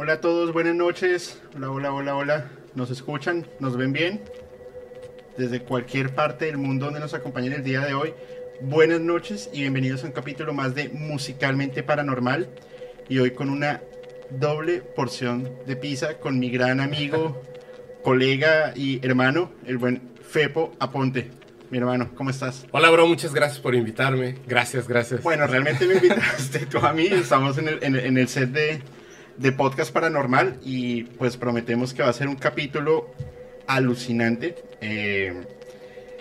Hola a todos, buenas noches. Hola, hola, hola, hola. ¿Nos escuchan? ¿Nos ven bien? Desde cualquier parte del mundo donde nos acompañen el día de hoy. Buenas noches y bienvenidos a un capítulo más de Musicalmente Paranormal. Y hoy con una doble porción de pizza con mi gran amigo, colega y hermano, el buen Fepo Aponte. Mi hermano, ¿cómo estás? Hola, bro, muchas gracias por invitarme. Gracias, gracias. Bueno, realmente me invitaste tú a mí. Estamos en el, en el- en el set de, de podcast paranormal y pues prometemos que va a ser un capítulo alucinante. eh,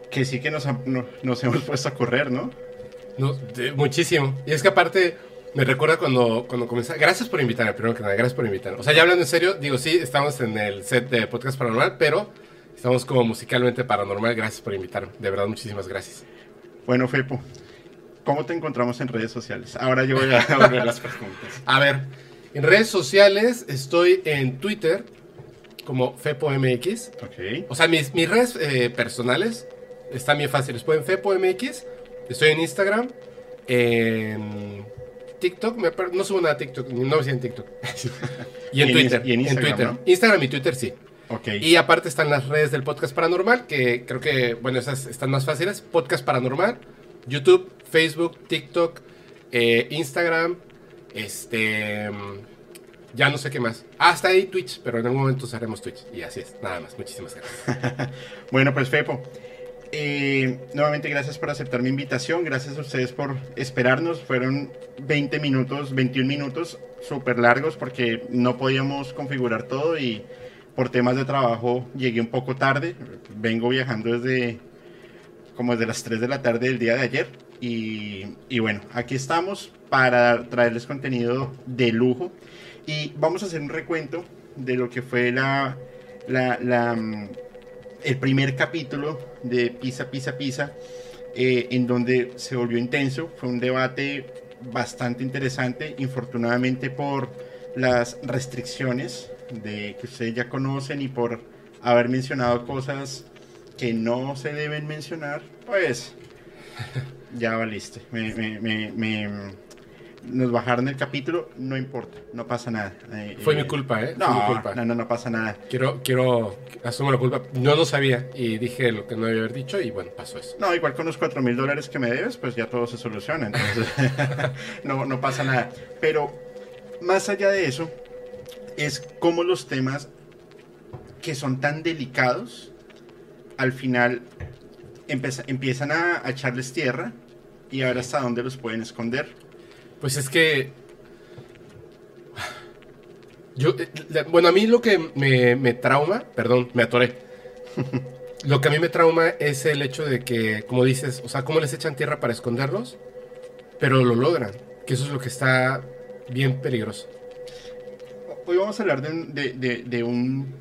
que sí que nos, no- nos hemos puesto a correr, ¿no? No, de- muchísimo. Y es que aparte, me recuerda cuando, cuando comencé. Gracias por invitarme, primero que nada, gracias por invitarme. O sea, ya hablando en serio, digo, sí, estamos en el set de podcast paranormal, pero estamos como musicalmente paranormal. Gracias por invitarme. De verdad, muchísimas gracias. Bueno, Fepo, ¿cómo te encontramos en redes sociales? Ahora yo voy a volver las preguntas. A ver, en redes sociales estoy en Twitter como FepoMX. Ok. O sea, mis, mis redes eh, personales están bien fáciles. Pueden FepoMX. Estoy en Instagram. En TikTok. me no subo nada a TikTok. No me en TikTok. y en Y Twitter. Y en Instagram, Twitter. ¿no? Instagram y Twitter sí. Ok. Y aparte están las redes del podcast paranormal. Que creo que, bueno, esas están más fáciles. Podcast paranormal. YouTube, Facebook, TikTok, eh, Instagram. Este. mm, Ya no sé qué más. Ah, está ahí Twitch, pero en algún momento usaremos Twitch. Y así es, nada más. Muchísimas gracias. Bueno, pues Fepo, eh, nuevamente gracias por aceptar mi invitación, gracias a ustedes por esperarnos, fueron 20 minutos, 21 minutos súper largos porque no podíamos configurar todo y por temas de trabajo llegué un poco tarde, vengo viajando desde como desde las 3 de la tarde del día de ayer Y, y bueno, aquí estamos para traerles contenido de lujo. Y vamos a hacer un recuento de lo que fue la, la, la, mm, el primer capítulo de Pisa, Pisa, Pisa, eh, en donde se volvió intenso. Fue un debate bastante interesante, infortunadamente por las restricciones de que ustedes ya conocen y por haber mencionado cosas que no se deben mencionar, pues ya valiste. Me, me, me, nos bajaron el capítulo, no importa, no pasa nada. Eh, Fue eh, mi culpa, ¿eh? Fue No, mi culpa. no, no, no pasa nada. Quiero, quiero, asumo la culpa. No sabía y dije lo que no debía haber dicho y bueno, pasó eso. No, igual con los 4 mil dólares que me debes, pues ya todo se soluciona. Entonces, no, no pasa nada. Pero más allá de eso, es como los temas que son tan delicados, al final empeza- empiezan a, a echarles tierra y a ver hasta dónde los pueden esconder. Pues es que. Yo, eh, bueno, a mí lo que me, me trauma, perdón, me atoré. lo que a mí me trauma es el hecho de que, como dices, o sea, cómo les echan tierra para esconderlos, pero lo logran. Que eso es lo que está bien peligroso. Hoy vamos a hablar de, un- de- de- de un-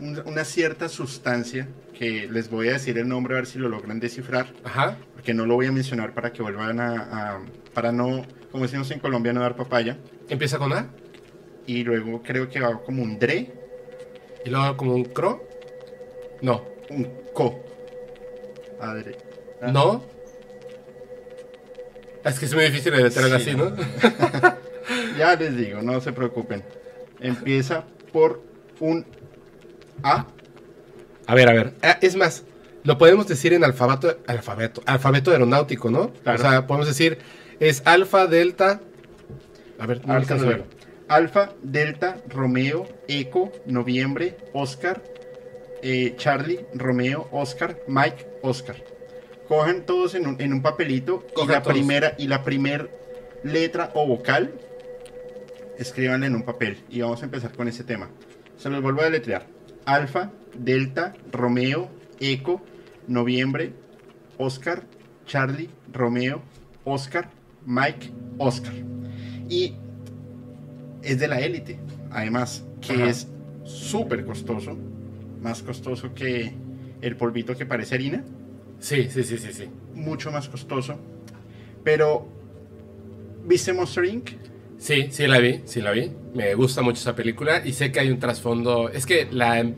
un- una cierta sustancia que les voy a decir el nombre a ver si lo logran descifrar. Ajá. porque no lo voy a mencionar para que vuelvan a, a- para no, como decimos en Colombia, no dar papaya. Empieza con A Y luego creo que va como un dre, y luego como un cro. No. un co. Adre. Ah, No. Es que es muy difícil de Sí, así. ¿no? Ya les digo, no se preocupen. Empieza por un A. A ver, a ver. Ah, es más, lo podemos decir en alfabeto, alfabeto, alfabeto aeronáutico, ¿no? Claro. O sea, podemos decir, es alfa, delta. A ver, no Alfa, alcanzo a ver. Alfa, Delta, Romeo, Eco, Noviembre, Oscar, eh, Charlie, Romeo, Oscar, Mike, Oscar. Cojan todos en un, en un papelito y la todos. primera y la primer letra o vocal escríbanla en un papel y vamos a empezar con ese tema. Se los vuelvo a deletrear. Alfa, Delta, Romeo, Eco, Noviembre, Oscar, Charlie, Romeo, Oscar, Mike, Oscar. Y es de la élite, además, que Ajá. es súper costoso, más costoso que el polvito que parece harina, Sí, sí, sí, sí, sí. mucho más costoso. Pero, ¿viste Monster Inc? Sí, sí la vi, sí la vi. Me gusta mucho esa película y sé que hay un trasfondo. Es que la. no,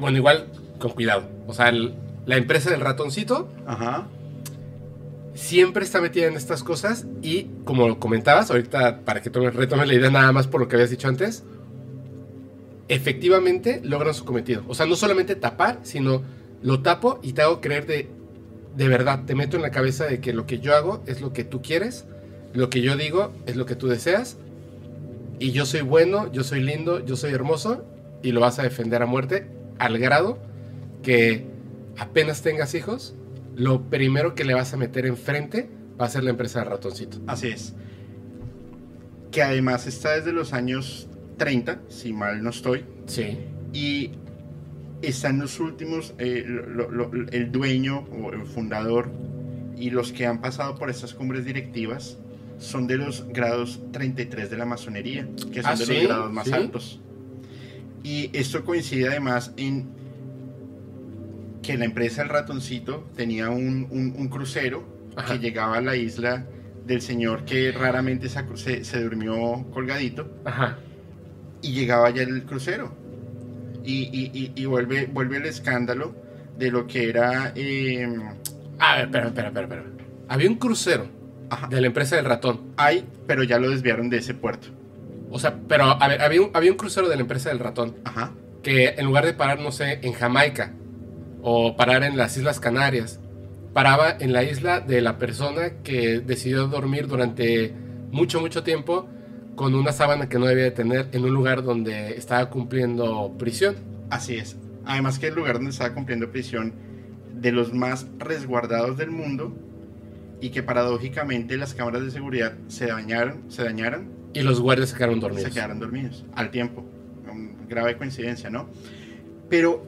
Bueno, igual con cuidado. O sea, el- la empresa del ratoncito Ajá. siempre está metida en estas cosas y, como comentabas, ahorita para que tome, retome la idea nada más por lo que habías dicho antes, efectivamente logran su cometido. O sea, no solamente tapar, sino lo tapo y te hago creer de, de verdad, te meto en la cabeza de que lo que yo hago es lo que tú quieres, lo que yo digo es lo que tú deseas, y yo soy bueno, yo soy lindo, yo soy hermoso, y lo vas a defender a muerte al grado que apenas tengas hijos, lo primero que le vas a meter enfrente va a ser la empresa de ratoncito. Así es. Que además está desde los años 30, si mal no estoy, Sí. y está en los últimos, eh, lo- lo- lo- el dueño o el fundador y los que han pasado por estas cumbres directivas son de los grados 33 de la masonería, que son Ah, de ¿sí? los grados más ¿Sí? altos. Y esto coincide además en que la empresa El Ratoncito tenía un, un- un crucero Ajá. que llegaba a la isla del señor que raramente se, se- se durmió colgadito Ajá. y llegaba ya el crucero. Y, y- y- y vuelve, vuelve el escándalo de lo que era... eh, A ver, espera, espera, espera, espera. Había un crucero ajá, de la empresa del ratón. hay, pero ya lo desviaron de ese puerto. O sea, pero a ver, había un, había un crucero de la empresa del ratón Ajá, que en lugar de parar, no sé, en Jamaica o parar en las Islas Canarias, paraba en la isla de la persona que decidió dormir durante mucho, mucho tiempo con una sábana que no debía de tener en un lugar donde estaba cumpliendo prisión. así es. Además que el lugar donde estaba cumpliendo prisión de los más resguardados del mundo y que paradójicamente las cámaras de seguridad se dañaron, se dañaron Y los guardias se quedaron dormidos. se quedaron dormidos al tiempo. Grave coincidencia, ¿no? Pero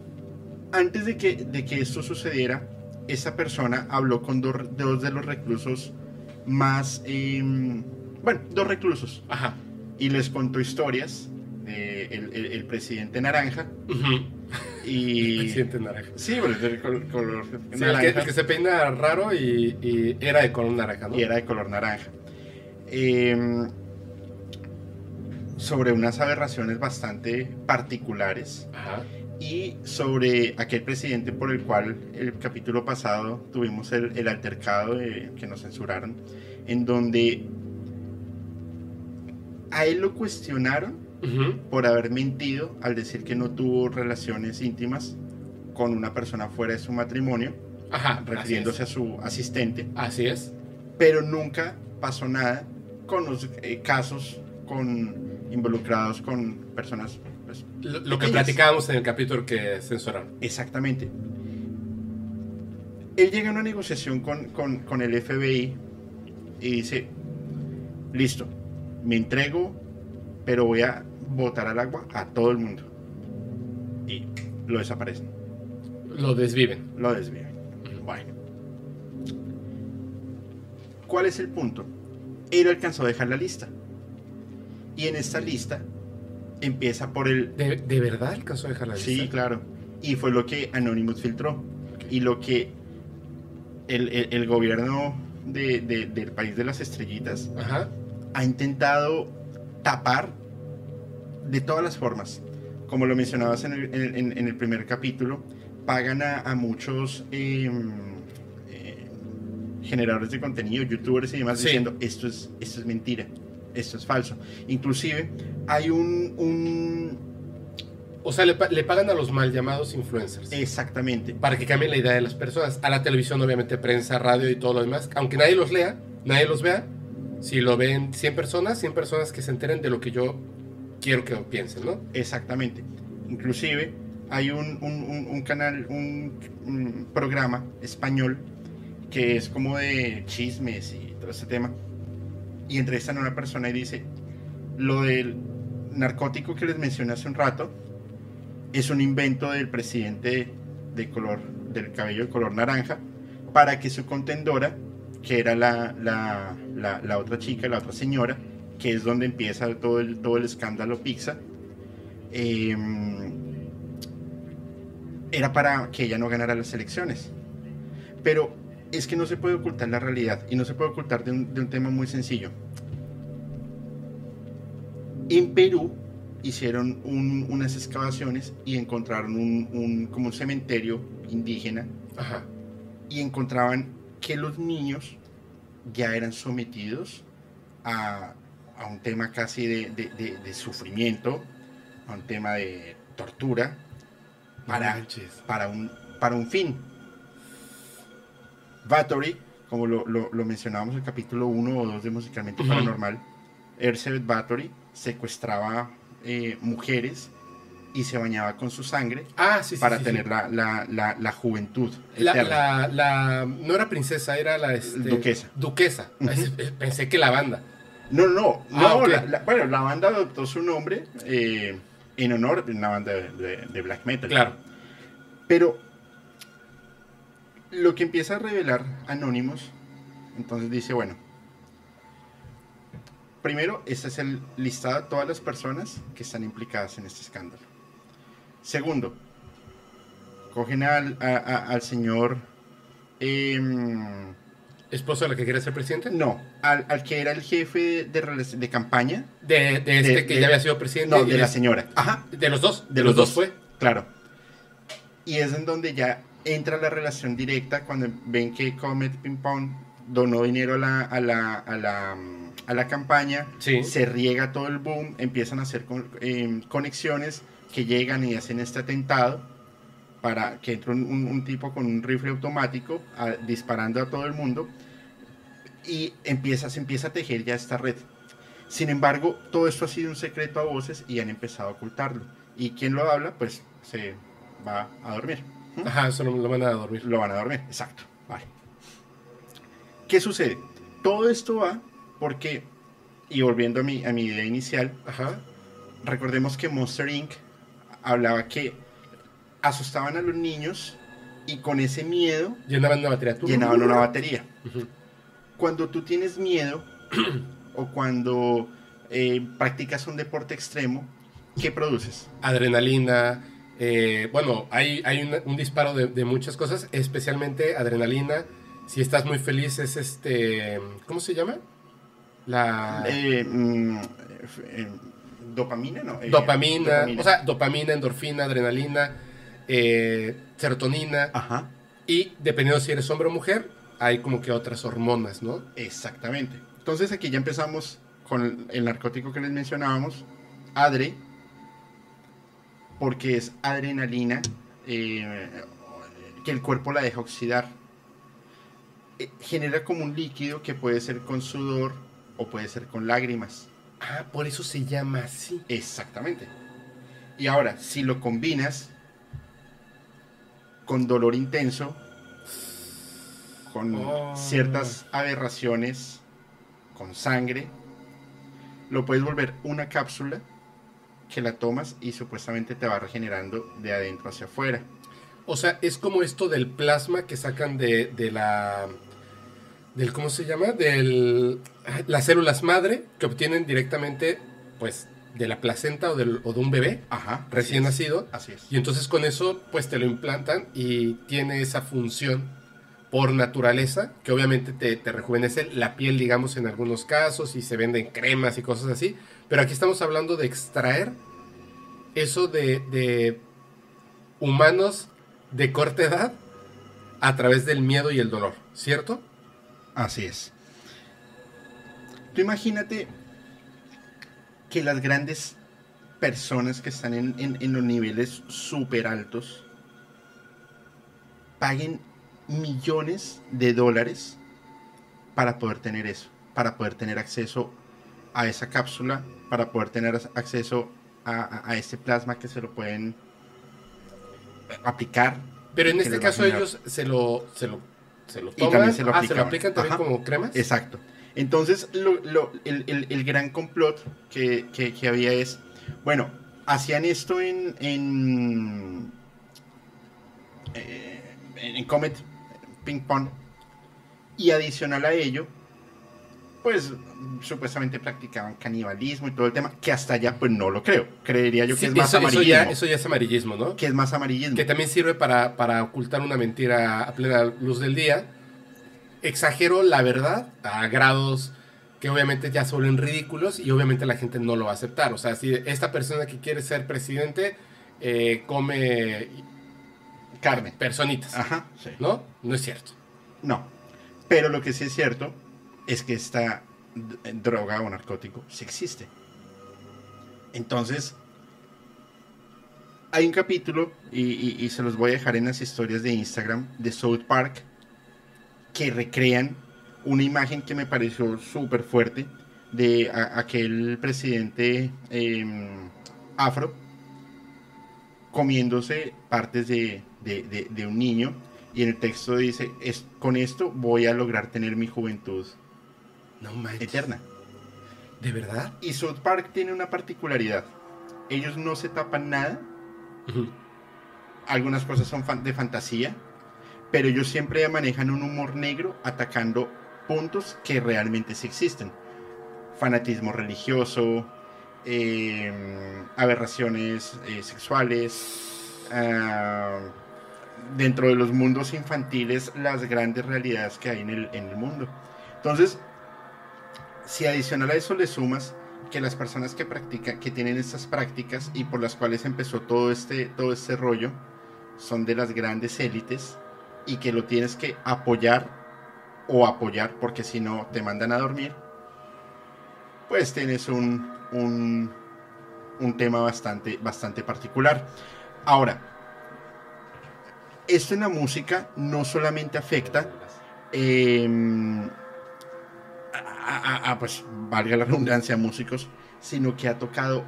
antes de que, de que esto sucediera, esa persona habló con dos, dos de los reclusos más, em, bueno, dos reclusos, Ajá. y les contó historias de el, el- el presidente naranja Ujú. Y... Presidente naranja. Sí, col- color Sí, el, que, el se peina raro y, y era de color naranja, ¿no? y era de color naranja. Em, sobre unas aberraciones bastante particulares Ajá. y sobre aquel presidente por el cual el capítulo pasado tuvimos el, el altercado de- que nos censuraron, en donde a él lo cuestionaron Por haber mentido al decir que no tuvo relaciones íntimas con una persona fuera de su matrimonio, Ajá. refiriéndose a su asistente, Así es. Pero nunca pasó nada con los eh, casos con involucrados con personas pues, Lo, lo que platicábamos en el capítulo que censuraron. Exactamente. Él llega a una negociación con, con- con el FBI y dice, listo, me entrego, pero voy a botar al agua a todo el mundo. Y lo desaparecen, Lo desviven. lo desvían. Bueno. ¿Cuál es el punto? Él alcanzó a dejar la lista. Y en esta lista empieza por el ¿De, de verdad alcanzó a dejar la lista? Sí, claro. Y fue lo que Anonymous filtró. Y lo que el, el- el gobierno de- de- del país de las estrellitas Ajá. ha intentado tapar de todas las formas. Como lo mencionabas en el, en- en- en el primer capítulo, pagan a, a muchos em, eh, generadores de contenido, youtubers y demás, Sí. diciendo esto es, esto es mentira, esto es falso. Inclusive hay un- un O sea, le, le pagan a los mal llamados influencers. exactamente, Para que cambien la idea de las personas. A la televisión, obviamente, prensa, radio y todo lo demás. Aunque nadie los lea, nadie los vea. Si lo ven 100 personas, 100 personas que se enteren de lo que yo quiero que piensen, ¿no? Exactamente. Inclusive hay un, un- canal, un, un programa español que es como de chismes y todo ese tema. Y entrevistan a una persona y dice, lo del narcótico que les mencioné hace un rato es un invento del presidente de color, del cabello de color naranja, para que su contendora, que era la, la, la- la otra chica, la otra señora, que es donde empieza todo el, todo el escándalo Pizza, eh, era para que ella no ganara las elecciones. Pero es que no se puede ocultar la realidad y no se puede ocultar de un, de un tema muy sencillo. En Perú hicieron un- unas excavaciones y encontraron un, un- como un cementerio indígena Ajá. y encontraban que los niños ya eran sometidos a, a un tema casi de, de- de- de sufrimiento, a un tema de tortura, para, para, un, para un fin. Bathory, como lo, lo- lo mencionábamos en el capítulo 1 o 2 de Musicalmente. Paranormal, Elizabeth Bathory secuestraba eh, mujeres y se bañaba con su sangre Ah, sí, sí. para sí, tener. La, la- la- la juventud. La, eterna. la, la- no era princesa, era la este, Duquesa. Duquesa. Ay, Pensé que la banda. No, no, Ah, no. bueno, la banda adoptó su nombre eh, en honor de una banda de, de- de black metal. Claro. Pero lo que empieza a revelar Anonymous, entonces dice, bueno, primero, este es el listado de todas las personas que están implicadas en este escándalo. Segundo, cogen al, a- a- al señor... em, ¿Esposo de la que quiere ser presidente? no, al, al que era el jefe de, relac- de campaña. De, de este De- que de- ya había sido presidente. No, de la señora. Ajá, De los dos. De los dos. fue. Claro. Y es en donde ya entra la relación directa cuando ven que Comet Ping Pong donó dinero a la, a la, a la, a la campaña, Sí. se riega todo el boom, empiezan a hacer con- em, conexiones que llegan y hacen este atentado para que entre un, un- un tipo con un rifle automático a- disparando a todo el mundo y empieza, se empieza a tejer ya esta red. Sin embargo, todo esto ha sido un secreto a voces y han empezado a ocultarlo. Y quien lo habla, pues se va a dormir. ¿Mm? Ajá, eso lo, lo van a dormir. Lo van a dormir, exacto. Vale. ¿Qué sucede? Todo esto va porque, y volviendo a mi, a mi idea inicial, Ajá. recordemos que Monster Inc. hablaba que asustaban a los niños y con ese miedo Llenaban una batería. llenaban una batería. Cuando tú tienes miedo o cuando eh, practicas un deporte extremo, ¿qué produces? Adrenalina. eh, bueno, hay, hay un disparo de, de muchas cosas, especialmente adrenalina. Si estás muy feliz, es este. ¿Cómo se llama? La. Eh, mm, dopamina, ¿no? Eh, dopamina, o sea, dopamina, endorfina, adrenalina, eh, serotonina. Ajá, Y dependiendo si eres hombre o mujer, hay como que otras hormonas, ¿no? exactamente. Entonces aquí ya empezamos con el, el narcótico que les mencionábamos, adre, porque es adrenalina eh, que el cuerpo la deja oxidar. Eh, genera como un líquido que puede ser con sudor o puede ser con lágrimas. Ah, por eso se llama así. Exactamente. Y ahora, si lo combinas con dolor intenso, con Oh. ciertas aberraciones, con sangre, lo puedes volver una cápsula que la tomas y supuestamente te va regenerando de adentro hacia afuera. O sea, es como esto del plasma que sacan de, de la. Del ¿Cómo se llama? Del. Las células madre que obtienen directamente, pues, de la placenta o, del- o de un bebé Ajá. recién así nacido. Así es. Y entonces con eso, pues te lo implantan y tiene esa función por naturaleza, que obviamente te, te rejuvenece la piel, digamos, en algunos casos, y se venden cremas y cosas así. Pero aquí estamos hablando de extraer eso de, de humanos de corta edad a través del miedo y el dolor, ¿cierto? Así es. Tú imagínate que las grandes personas que están en, en- en los niveles súper altos paguen millones de dólares para poder tener eso, para poder tener acceso a esa cápsula, para poder tener acceso a, a- a ese plasma que se lo pueden aplicar. Pero en este caso ellos se lo, se lo, se lo Y toman. también se lo ah, se lo aplican también Ajá. como cremas. Exacto. Entonces, lo- lo- el, el- el gran complot que, que- que había es, bueno, hacían esto en, en, eh, en Comet, Ping Pong, y adicional a ello, pues supuestamente practicaban canibalismo y todo el tema, que hasta allá pues no lo creo. Creería yo que Sí, es más eso, eso amarillismo. ya, eso ya es amarillismo, ¿no? Que es más amarillismo. que también sirve para, para ocultar una mentira a plena luz del día. Exagero la verdad a grados que obviamente ya se vuelven ridículos y obviamente la gente no lo va a aceptar. O sea, si esta persona que quiere ser presidente eh, come Carne. personitas, Ajá, sí. ¿no? No es cierto. No. Pero lo que sí es cierto es que esta droga o narcótico sí existe. Entonces, hay un capítulo, y, se los voy a dejar en las historias de Instagram, de South Park, que recrean una imagen que me pareció súper fuerte de aquel presidente em, afro comiéndose partes de- de un niño y en el texto dice, es, con esto voy a lograr tener mi juventud No manches. eterna. ¿De verdad? Y South Park tiene una particularidad. Ellos no se tapan nada. Algunas cosas son fan- de fantasía. Pero ellos siempre manejan un humor negro atacando puntos que realmente sí existen. Fanatismo religioso, eh, aberraciones eh, sexuales. ah, dentro de los mundos infantiles, las grandes realidades que hay en el, en el mundo. Entonces, si adicional a eso le sumas que las personas que practican, que tienen estas prácticas y por las cuales empezó todo este, todo este rollo, son de las grandes élites y que lo tienes que apoyar o apoyar porque si no te mandan a dormir, pues tienes un, un, un tema bastante, bastante particular. Ahora, esto en la música no solamente afecta eh, a, a- a, pues valga la redundancia, músicos, sino que ha tocado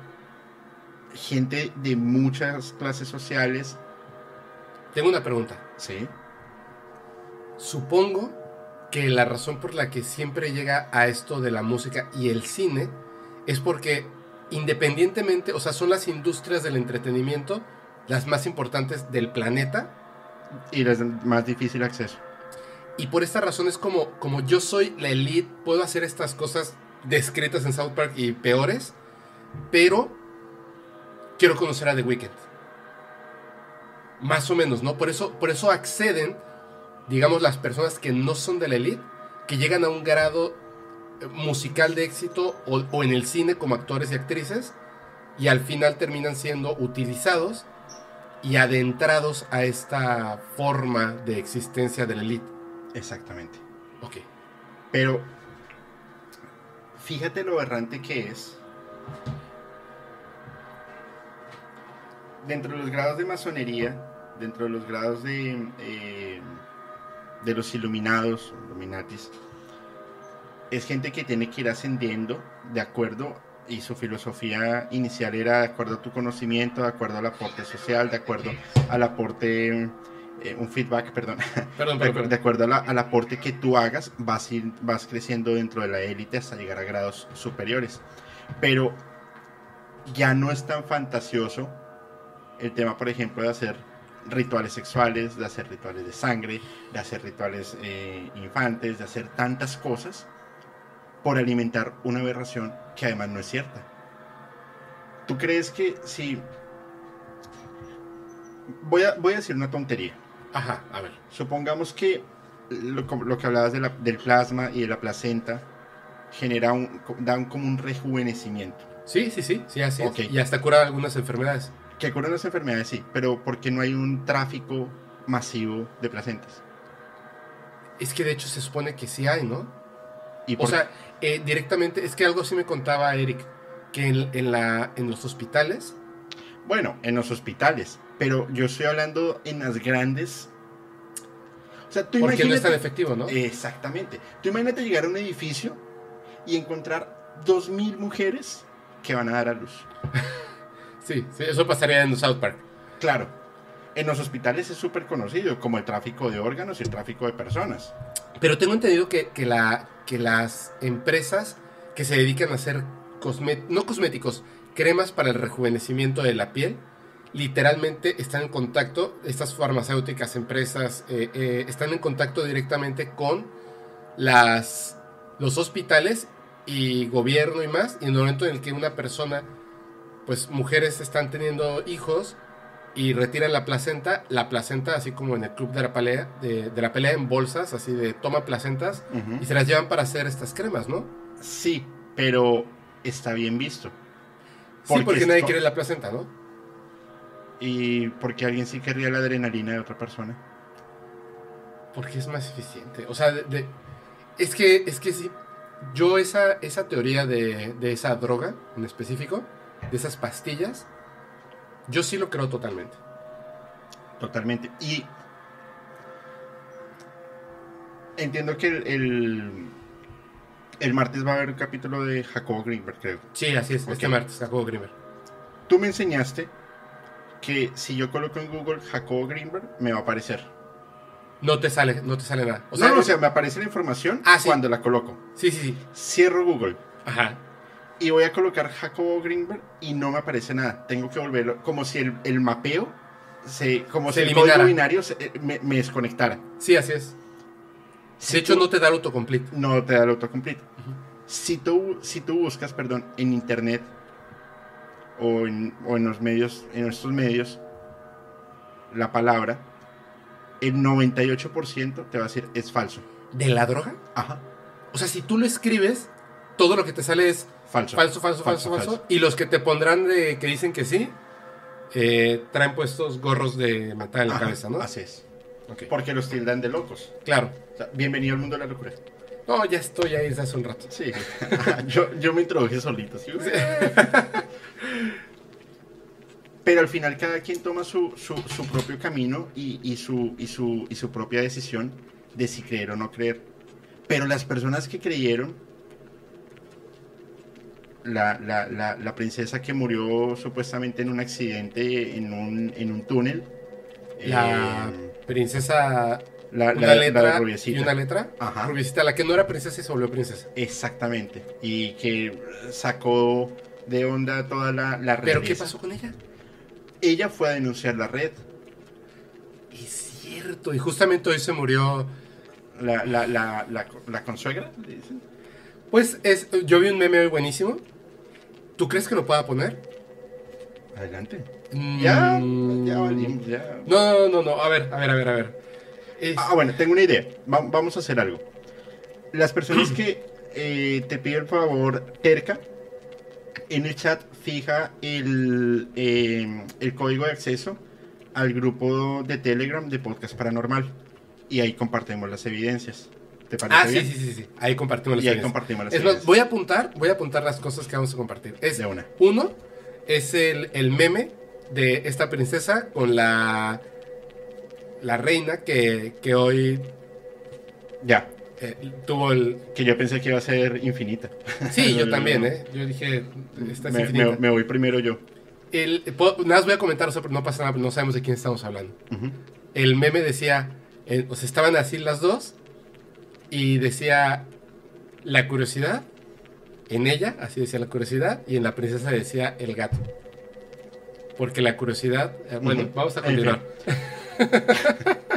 gente de muchas clases sociales. Tengo una pregunta. Sí. Supongo que la razón por la que siempre llega a esto de la música y el cine es porque independientemente, o sea, son las industrias del entretenimiento las más importantes del planeta Y les más difícil acceso. Y por esta razón es como, como yo soy la elite, puedo hacer estas cosas descritas en South Park y peores, pero quiero conocer a The Weeknd. Más o menos, ¿no? Por eso, por eso acceden, digamos, las personas que no son de la elite, que llegan a un grado eh, musical de éxito o, o en el cine como actores y actrices, y al final terminan siendo utilizados y adentrados a esta forma de existencia de la elite. Exactamente. Ok. Pero fíjate lo errante que es. Dentro de los grados de masonería, dentro de los grados de, eh, de los iluminados, Illuminatis, es gente que tiene que ir ascendiendo de acuerdo y su filosofía inicial era de acuerdo a tu conocimiento, de acuerdo al aporte social, de acuerdo al aporte, eh, un feedback, perdón, Perdón, de, perdón, perdón. de acuerdo a la- al aporte que tú hagas, vas, ir- vas creciendo dentro de la élite hasta llegar a grados superiores. Pero ya no es tan fantasioso el tema, por ejemplo, de hacer rituales sexuales, de hacer rituales de sangre, de hacer rituales eh, infantes, de hacer tantas cosas por alimentar una aberración que además no es cierta. ¿Tú crees que si... Voy a, voy a decir una tontería. Ajá, a ver. Supongamos que lo, que hablabas de la- del plasma y de la placenta genera un, da un- como un rejuvenecimiento. Sí, sí, sí, sí, así es. Y hasta cura algunas enfermedades. Que curan las enfermedades, sí, pero porque no hay un tráfico masivo de placentas. Es que de hecho se supone que sí hay, ¿no? Y O por- sea, eh, directamente, es que algo sí me contaba Eric, que en, en la, en los hospitales, bueno, en los hospitales, pero yo estoy hablando en las grandes... O sea, tú porque no es tan imagínate... efectivo, ¿no? Exactamente. Tú imagínate llegar a un edificio y encontrar dos mil mujeres que van a dar a luz. Sí, sí, eso pasaría en South Park. Claro, en los hospitales es súper conocido como el tráfico de órganos y el tráfico de personas. Pero tengo entendido que, que, la, que las empresas que se dedican a hacer cosme- no cosméticos, cremas para el rejuvenecimiento de la piel, literalmente están en contacto, estas farmacéuticas, empresas, eh, eh, están en contacto directamente con las, los hospitales y gobierno y más, y en el momento en el que una persona, pues mujeres están teniendo hijos y retiran la placenta, la placenta, así como en el club de la pelea, de, de la pelea en bolsas, así de toma placentas, y se las llevan para hacer estas cremas, ¿no? Sí, pero está bien visto. sí, porque nadie quiere la placenta, ¿no? Y porque alguien sí querría la adrenalina de otra persona. Porque es más eficiente. O sea, de- de- es que es que sí. Yo esa, esa teoría de, de esa droga en específico, de esas pastillas, yo sí lo creo totalmente. Totalmente. Y entiendo que el, el, el martes va a haber un capítulo de Jacobo Greenberg, creo. Sí, así es. Ok. Este martes, Jacobo Grimmer. Tú me enseñaste que si yo coloco en Google Jacobo Greenberg, me va a aparecer. No te sale, no te sale nada. O sea, no, o sea, me aparece la información Ah, sí. cuando la coloco. sí, sí, sí. Cierro Google Ajá. y voy a colocar Jacobo Greenberg y no me aparece nada. Tengo que volverlo, como si el, el mapeo, se, como Se si el eliminara. código binario se- eh, me, me desconectara. Sí, así es. Si De hecho, tú- no te da el autocomplete. no te da el autocomplete. Si tú, si tú buscas, perdón, en internet o en, o en los medios, en estos medios, la palabra, el 98% te va a decir es falso. ¿De la droga? Ajá. O sea, si tú lo escribes, todo lo que te sale es Falso. falso, falso, falso, falso. Y los que te pondrán de que dicen que sí, eh, traen puestos gorros de metal en la Ajá, cabeza, ¿no? Así es. Ok. Porque los tildan de locos. Claro. O sea, bienvenido al mundo de la locura. No, ya estoy ahí desde hace un rato. Sí. yo, yo me introduje solito. ¿sí? Pero al final cada quien toma su, su, su propio camino y, y su, y, su, y su propia decisión de si creer o no creer. Pero las personas que creyeron, la, la, la, la princesa que murió supuestamente en un accidente en un, en un túnel, La eh, princesa. la, Una la- la letra rubiecita. y una letra. Ajá. Rubiecita, la que no era princesa y se volvió princesa. Exactamente. Y que sacó de onda toda la, la ¿Pero qué pasó con ella? Ella fue a denunciar la red. Es cierto. Y justamente hoy se murió. La, la, la, la, la consuegra, le dicen. Pues es, yo vi un meme hoy buenísimo. ¿Tú crees que lo pueda poner? Adelante. Mm, Ya, ya ya. No, no, no, no. A ver, a ver, a ver, a ver. Es- Ah, bueno, tengo una idea. Va- vamos a hacer algo. Las personas que eh, te pido el favor, Terca, en el chat fija el, eh, el código de acceso al grupo de Telegram de Podcast Paranormal. Y ahí compartimos las evidencias. ¿Te parece ah, sí, bien? sí, sí, sí. Ahí compartimos las Y ahí evidencias. compartimos las Es más, evidencias. voy a apuntar, voy a apuntar las cosas que vamos a compartir. Es De una. Uno es el, el meme de esta princesa con la la reina que, que hoy Ya, eh, tuvo el que yo pensé que iba a ser infinita. sí yo también eh yo dije esta es Me, infinita. me- me voy primero yo. El- puedo- nada más voy a comentar o sea, pero no pasa nada no sabemos de quién estamos hablando Ujú. el meme decía eh, o sea estaban así las dos y decía la curiosidad en ella así decía la curiosidad y en la princesa decía el gato porque la curiosidad eh, bueno Ujú. vamos a continuar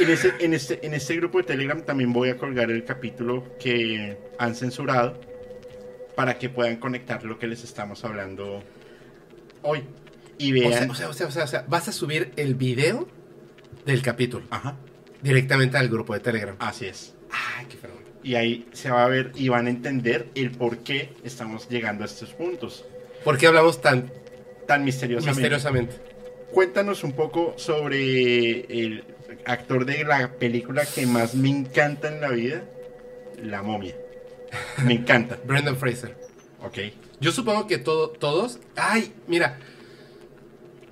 En este, en, este, en este grupo de Telegram también voy a colgar el capítulo que han censurado para que puedan conectar lo que les estamos hablando hoy. Y O sea, vean. o sea, o sea, o sea, o sea, vas a subir el video del capítulo Ajá, directamente al grupo de Telegram. así es. Ay, qué fregón. Y ahí se va a ver y van a entender el por qué estamos llegando a estos puntos ¿Por qué hablamos tan tan misteriosamente. misteriosamente? Cuéntanos un poco sobre el actor de la película que más me encanta en la vida, La momia. Me encanta. Brendan Fraser. Ok. Yo supongo que todo, todos. Ay, mira.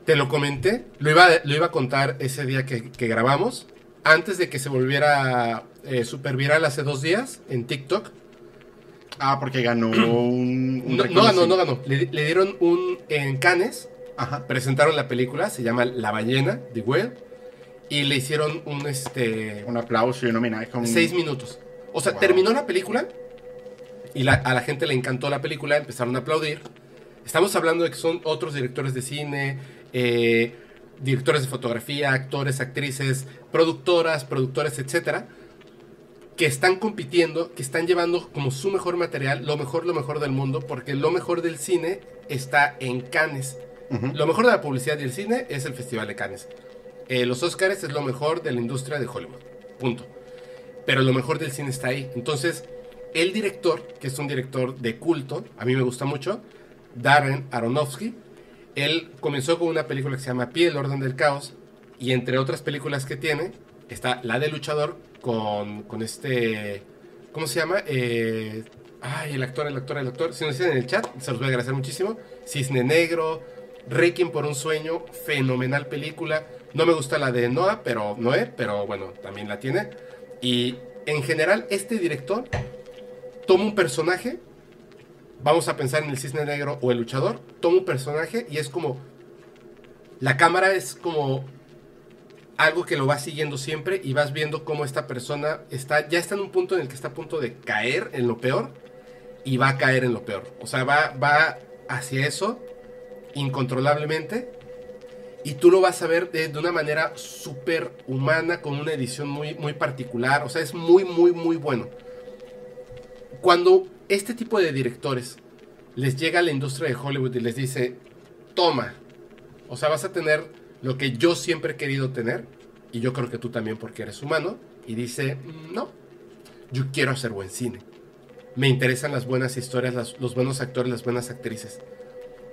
Te lo comenté. Lo iba, lo iba a contar ese día que, que grabamos. Antes de que se volviera eh, super viral hace dos días en TikTok. Ah, porque ganó un. un No, no ganó, no ganó. Le, le dieron un. En Cannes. Ajá. Presentaron la película. Se llama La ballena, The Whale. Y le hicieron un este. Un aplauso y un homenaje. un- Seis minutos. O sea, Wow. terminó la película y la- a la gente le encantó la película, empezaron a aplaudir. Estamos hablando de que son otros directores de cine, eh, directores de fotografía, actores, actrices, productoras, productores, etcétera, que están compitiendo, que están llevando como su mejor material, lo mejor, lo mejor del mundo, porque lo mejor del cine está en Cannes. Ujú. Lo mejor de la publicidad y el cine es el Festival de Cannes. Eh, los Oscars es lo mejor de la industria de Hollywood. Punto. Pero lo mejor del cine está ahí. Entonces, el director, que es un director de culto, a mí me gusta mucho, Darren Aronofsky, él comenzó con una película que se llama Pie, el orden del caos, y entre otras películas que tiene, está la de Luchador con, con este... ¿Cómo se llama? Eh, ay, el actor, el actor, el actor. Si nos dicen en el chat, se los voy a agradecer muchísimo. Cisne Negro, Requiem por un sueño, fenomenal película. No me gusta la de Noah, pero Noé, pero bueno, también la tiene. Y en general, este director toma un personaje, vamos a pensar en el cisne negro o el luchador, toma un personaje y es como, la cámara es como algo que lo va siguiendo siempre y vas viendo cómo esta persona está, ya está en un punto en el que está a punto de caer en lo peor y va a caer en lo peor. O sea, va, va hacia eso incontrolablemente y tú lo vas a ver de, de una manera súper humana, con una edición muy, muy particular. O sea, es muy, muy, muy bueno. Cuando este tipo de directores les llega a la industria de Hollywood y les dice, toma, o sea, vas a tener lo que yo siempre he querido tener, y yo creo que tú también porque eres humano, y dice, "Mm, no, yo quiero hacer buen cine. Me interesan las buenas historias, los buenos actores, las buenas actrices.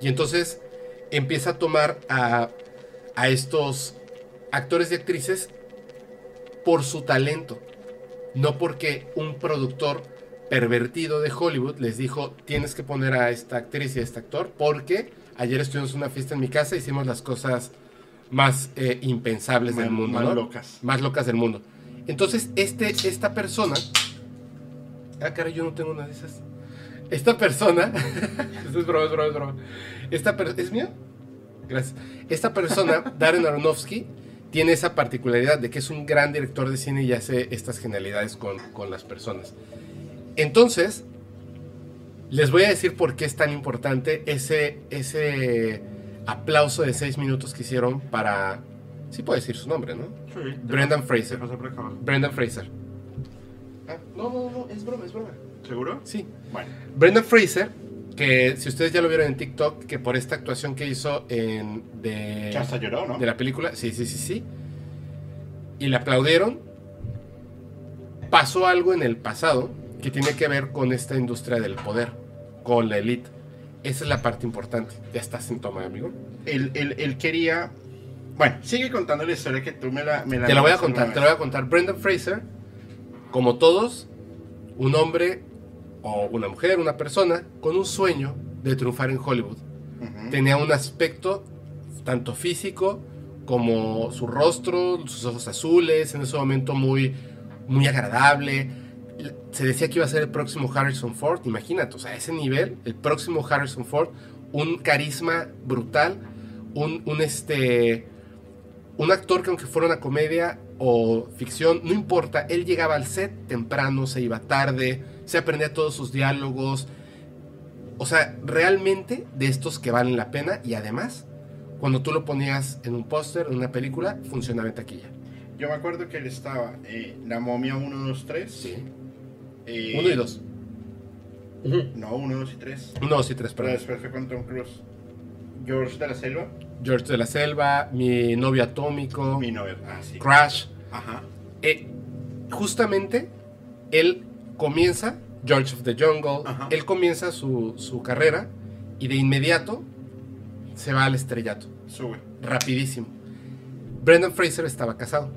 Y entonces empieza a tomar a, a estos actores y actrices por su talento, no porque un productor pervertido de Hollywood les dijo tienes que poner a esta actriz y a este actor porque ayer estuvimos en una fiesta en mi casa y hicimos las cosas más eh, impensables del mundo, más ¿no? locas. más locas del mundo. Entonces este esta persona, ah caray yo no tengo una de esas. Esta persona, esto es broma, es broma, es broma. Esta per- ¿Es mío? Gracias. Esta persona, Darren Aronofsky, tiene esa particularidad de que es un gran director de cine y hace estas genialidades con, con las personas. Entonces, les voy a decir por qué es tan importante ese, ese aplauso de seis minutos que hicieron para Sí puedo decir su nombre, ¿no? Sí, Brendan Fraser. Brendan Fraser. Ah, no, no, no, es broma, es broma. ¿Seguro? Sí. Bueno. Brendan Fraser, que si ustedes ya lo vieron en TikTok, que por esta actuación que hizo en de, Ya hasta lloró, ¿no? de la película, sí, sí, sí, sí, y le aplaudieron, pasó algo en el pasado que tiene que ver con esta industria del poder, con la élite. Esa es la parte importante. Ya estás en toma, amigo. Él, él- él quería... Bueno, sigue contando la historia que tú me la... Me la Te la voy a contar, te la voy a contar. Brendan Fraser, como todos, un hombre o una mujer, una persona, con un sueño de triunfar en Hollywood. Tenía un aspecto tanto físico como su rostro, sus ojos azules, en ese momento muy, muy agradable. Se decía que iba a ser el próximo Harrison Ford, imagínate, o sea, a ese nivel, el próximo Harrison Ford, un carisma brutal, un, un este, un actor que aunque fuera una comedia o ficción, no importa, él llegaba al set temprano, se iba tarde, se aprendía todos sus diálogos, o sea, realmente de estos que valen la pena y además, cuando tú lo ponías en un póster, en una película, funcionaba en taquilla. Yo me acuerdo que él estaba eh, La Momia 1, 2, 3. Sí. eh, Uno y dos. No, 1, 2 y 3. Uno, dos y tres, Pero perdón. después fue con Tom Cruise. George de la Selva. George de la Selva, Mi novio atómico, Mi novio. Ah, sí. Crash. Ajá. Eh, justamente, él comienza, George of the Jungle, Ajá. él comienza su, su carrera y de inmediato se va al estrellato. Sube. rapidísimo. Brendan Fraser estaba casado.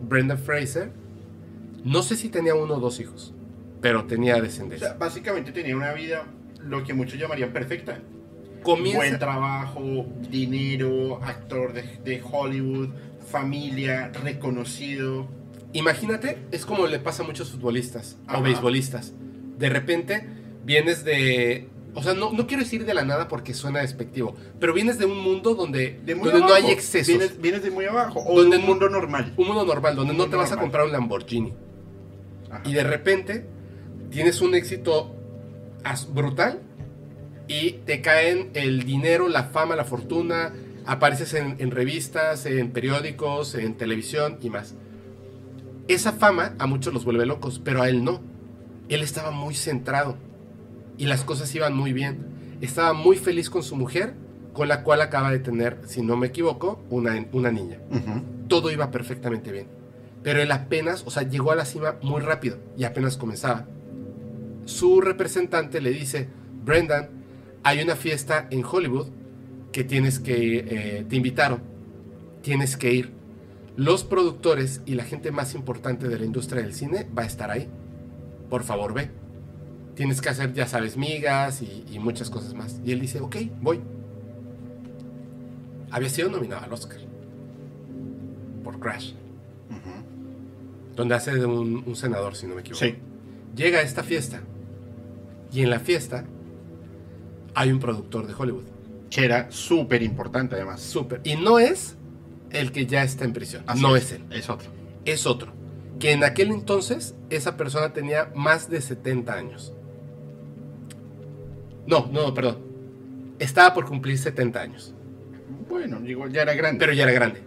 Brendan Fraser, no sé si tenía uno o dos hijos, pero tenía O sea, descendencia. básicamente tenía una vida, lo que muchos llamarían perfecta. Comienza, Buen trabajo, dinero, actor de, de Hollywood, familia, reconocido. Imagínate, es como le pasa a muchos futbolistas Ajá. o beisbolistas. De repente vienes de, o sea, no, no quiero decir de la nada porque suena despectivo, pero vienes de un mundo donde, De donde no hay excesos. Vienes, vienes de muy abajo. O Donde de un mundo normal. un mundo normal donde no te vas a comprar un Lamborghini. Ajá. Y de repente tienes un éxito brutal y te caen el dinero, la fama, la fortuna, apareces en, en revistas, en periódicos, en televisión y más. Esa fama a muchos los vuelve locos, pero a él no. Él estaba muy centrado y las cosas iban muy bien. Estaba muy feliz con su mujer, con la cual acaba de tener, si no me equivoco, una, una niña todo iba perfectamente bien. Pero él apenas, o sea, llegó a la cima muy rápido y apenas comenzaba. Su representante le dice, Brendan, hay una fiesta en Hollywood que tienes que, eh, te invitaron, tienes que ir. Los productores y la gente más importante de la industria del cine va a estar ahí. Por favor, ve. Tienes que hacer, ya sabes, migas y, y muchas cosas más. Y él dice, ok, voy. Había sido nominado al Oscar por Crash, donde hace de un, un senador, si no me equivoco. Sí. Llega a esta fiesta y en la fiesta hay un productor de Hollywood. Que era súper importante además. Súper. Y no es el que ya está en prisión. Así no es él. Es otro. Es otro. Que en aquel entonces esa persona tenía más de 70 años. No, no, perdón. Estaba por cumplir 70 años. Bueno, igual ya era grande. pero ya era grande.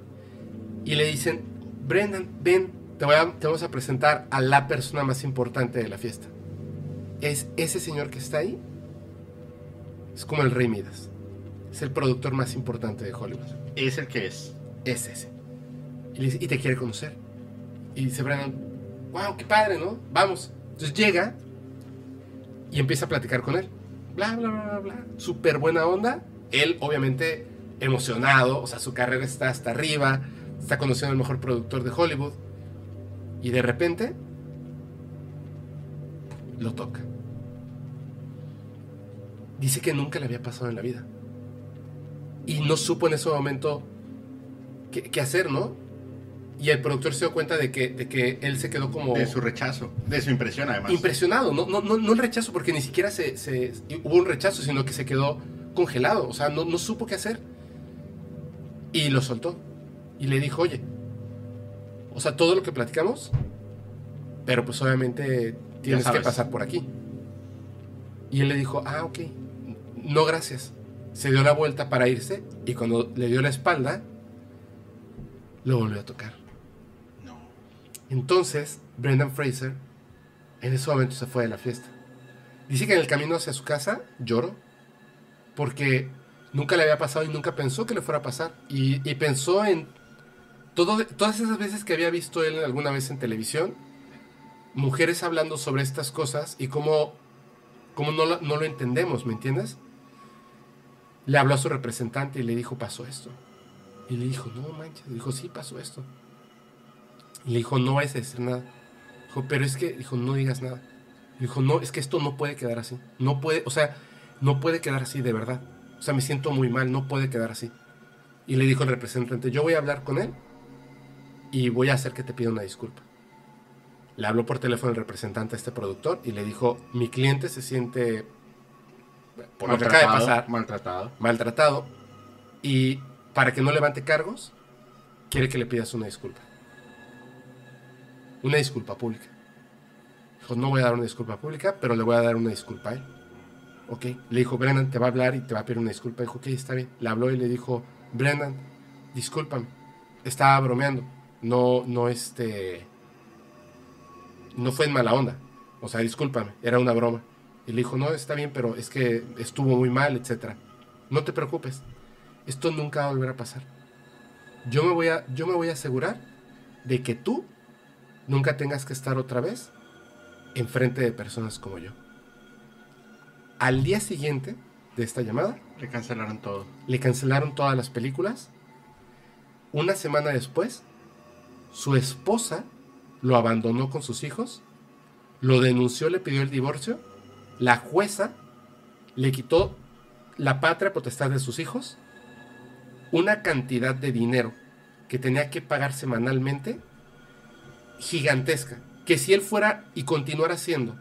Y le dicen, Brendan, ven, te, voy a- te vamos a presentar a la persona más importante de la fiesta. Es ese señor que está ahí. Es como el rey Midas. Es el productor más importante de Hollywood. es el que es. Es ese. Y, le dice, y te quiere conocer. Y dice Brendan, wow, qué padre, ¿no? Vamos. Entonces llega y empieza a platicar con él. Bla, bla, bla, bla, bla. Súper buena onda. Él, obviamente, emocionado. O sea, su carrera está hasta arriba. Está conociendo al mejor productor de Hollywood. Y de repente, lo toca. Dice que nunca le había pasado en la vida. Y no supo en ese momento qué, qué hacer, ¿no? Y el productor se dio cuenta de que, de que él se quedó como De su rechazo. De su impresión además. impresionado. No, no, no, no el rechazo, porque ni siquiera se, se- hubo un rechazo, sino que se quedó congelado. O sea, no, no supo qué hacer. Y lo soltó. Y le dijo, oye, o sea, todo lo que platicamos, pero pues obviamente tienes que pasar por aquí. Y él le dijo, ah, ok, no gracias. Se dio la vuelta para irse y cuando le dio la espalda, lo volvió a tocar. No. Entonces, Brendan Fraser en ese momento se fue de la fiesta. Dice que en el camino hacia su casa lloró porque nunca le había pasado y nunca pensó que le fuera a pasar. Y, y pensó en todo, todas esas veces que había visto él alguna vez en televisión, mujeres hablando sobre estas cosas y cómo, cómo no, no lo entendemos, ¿me entiendes? Le habló a su representante y le dijo, pasó esto. Y le dijo, no manches. Le dijo, sí, pasó esto. Y le dijo, no vayas a decir nada. Dijo, pero es que, dijo, no digas nada. Dijo, no, es que esto no puede quedar así. No puede, o sea, no puede quedar así de verdad. O sea, me siento muy mal, no puede quedar así. Y le dijo el representante, yo voy a hablar con él y voy a hacer que te pida una disculpa. Le habló por teléfono el representante a este productor y le dijo, mi cliente se siente, por lo que acaba de Maltratado, pasar, Maltratado. maltratado y para que no levante cargos, quiere que le pidas una disculpa. Una disculpa pública. Dijo, no voy a dar una disculpa pública, pero le voy a dar una disculpa a él. Ok. Le dijo, Brennan te va a hablar y te va a pedir una disculpa. Dijo, ok, está bien. Le habló y le dijo, Brennan, discúlpame. Estaba bromeando. No, no este... No fue en mala onda. O sea, discúlpame, era una broma. Y le dijo, no, está bien, pero es que estuvo muy mal, etcétera. No te preocupes. Esto nunca va a volver a pasar. Yo me voy a, yo me voy a asegurar de que tú nunca tengas que estar otra vez enfrente de personas como yo. Al día siguiente de esta llamada, Le cancelaron todo. le cancelaron todas las películas. Una semana después, su esposa lo abandonó con sus hijos, lo denunció, le pidió el divorcio, la jueza le quitó la patria potestad de sus hijos, una cantidad de dinero que tenía que pagar semanalmente gigantesca, que si él fuera y continuara siendo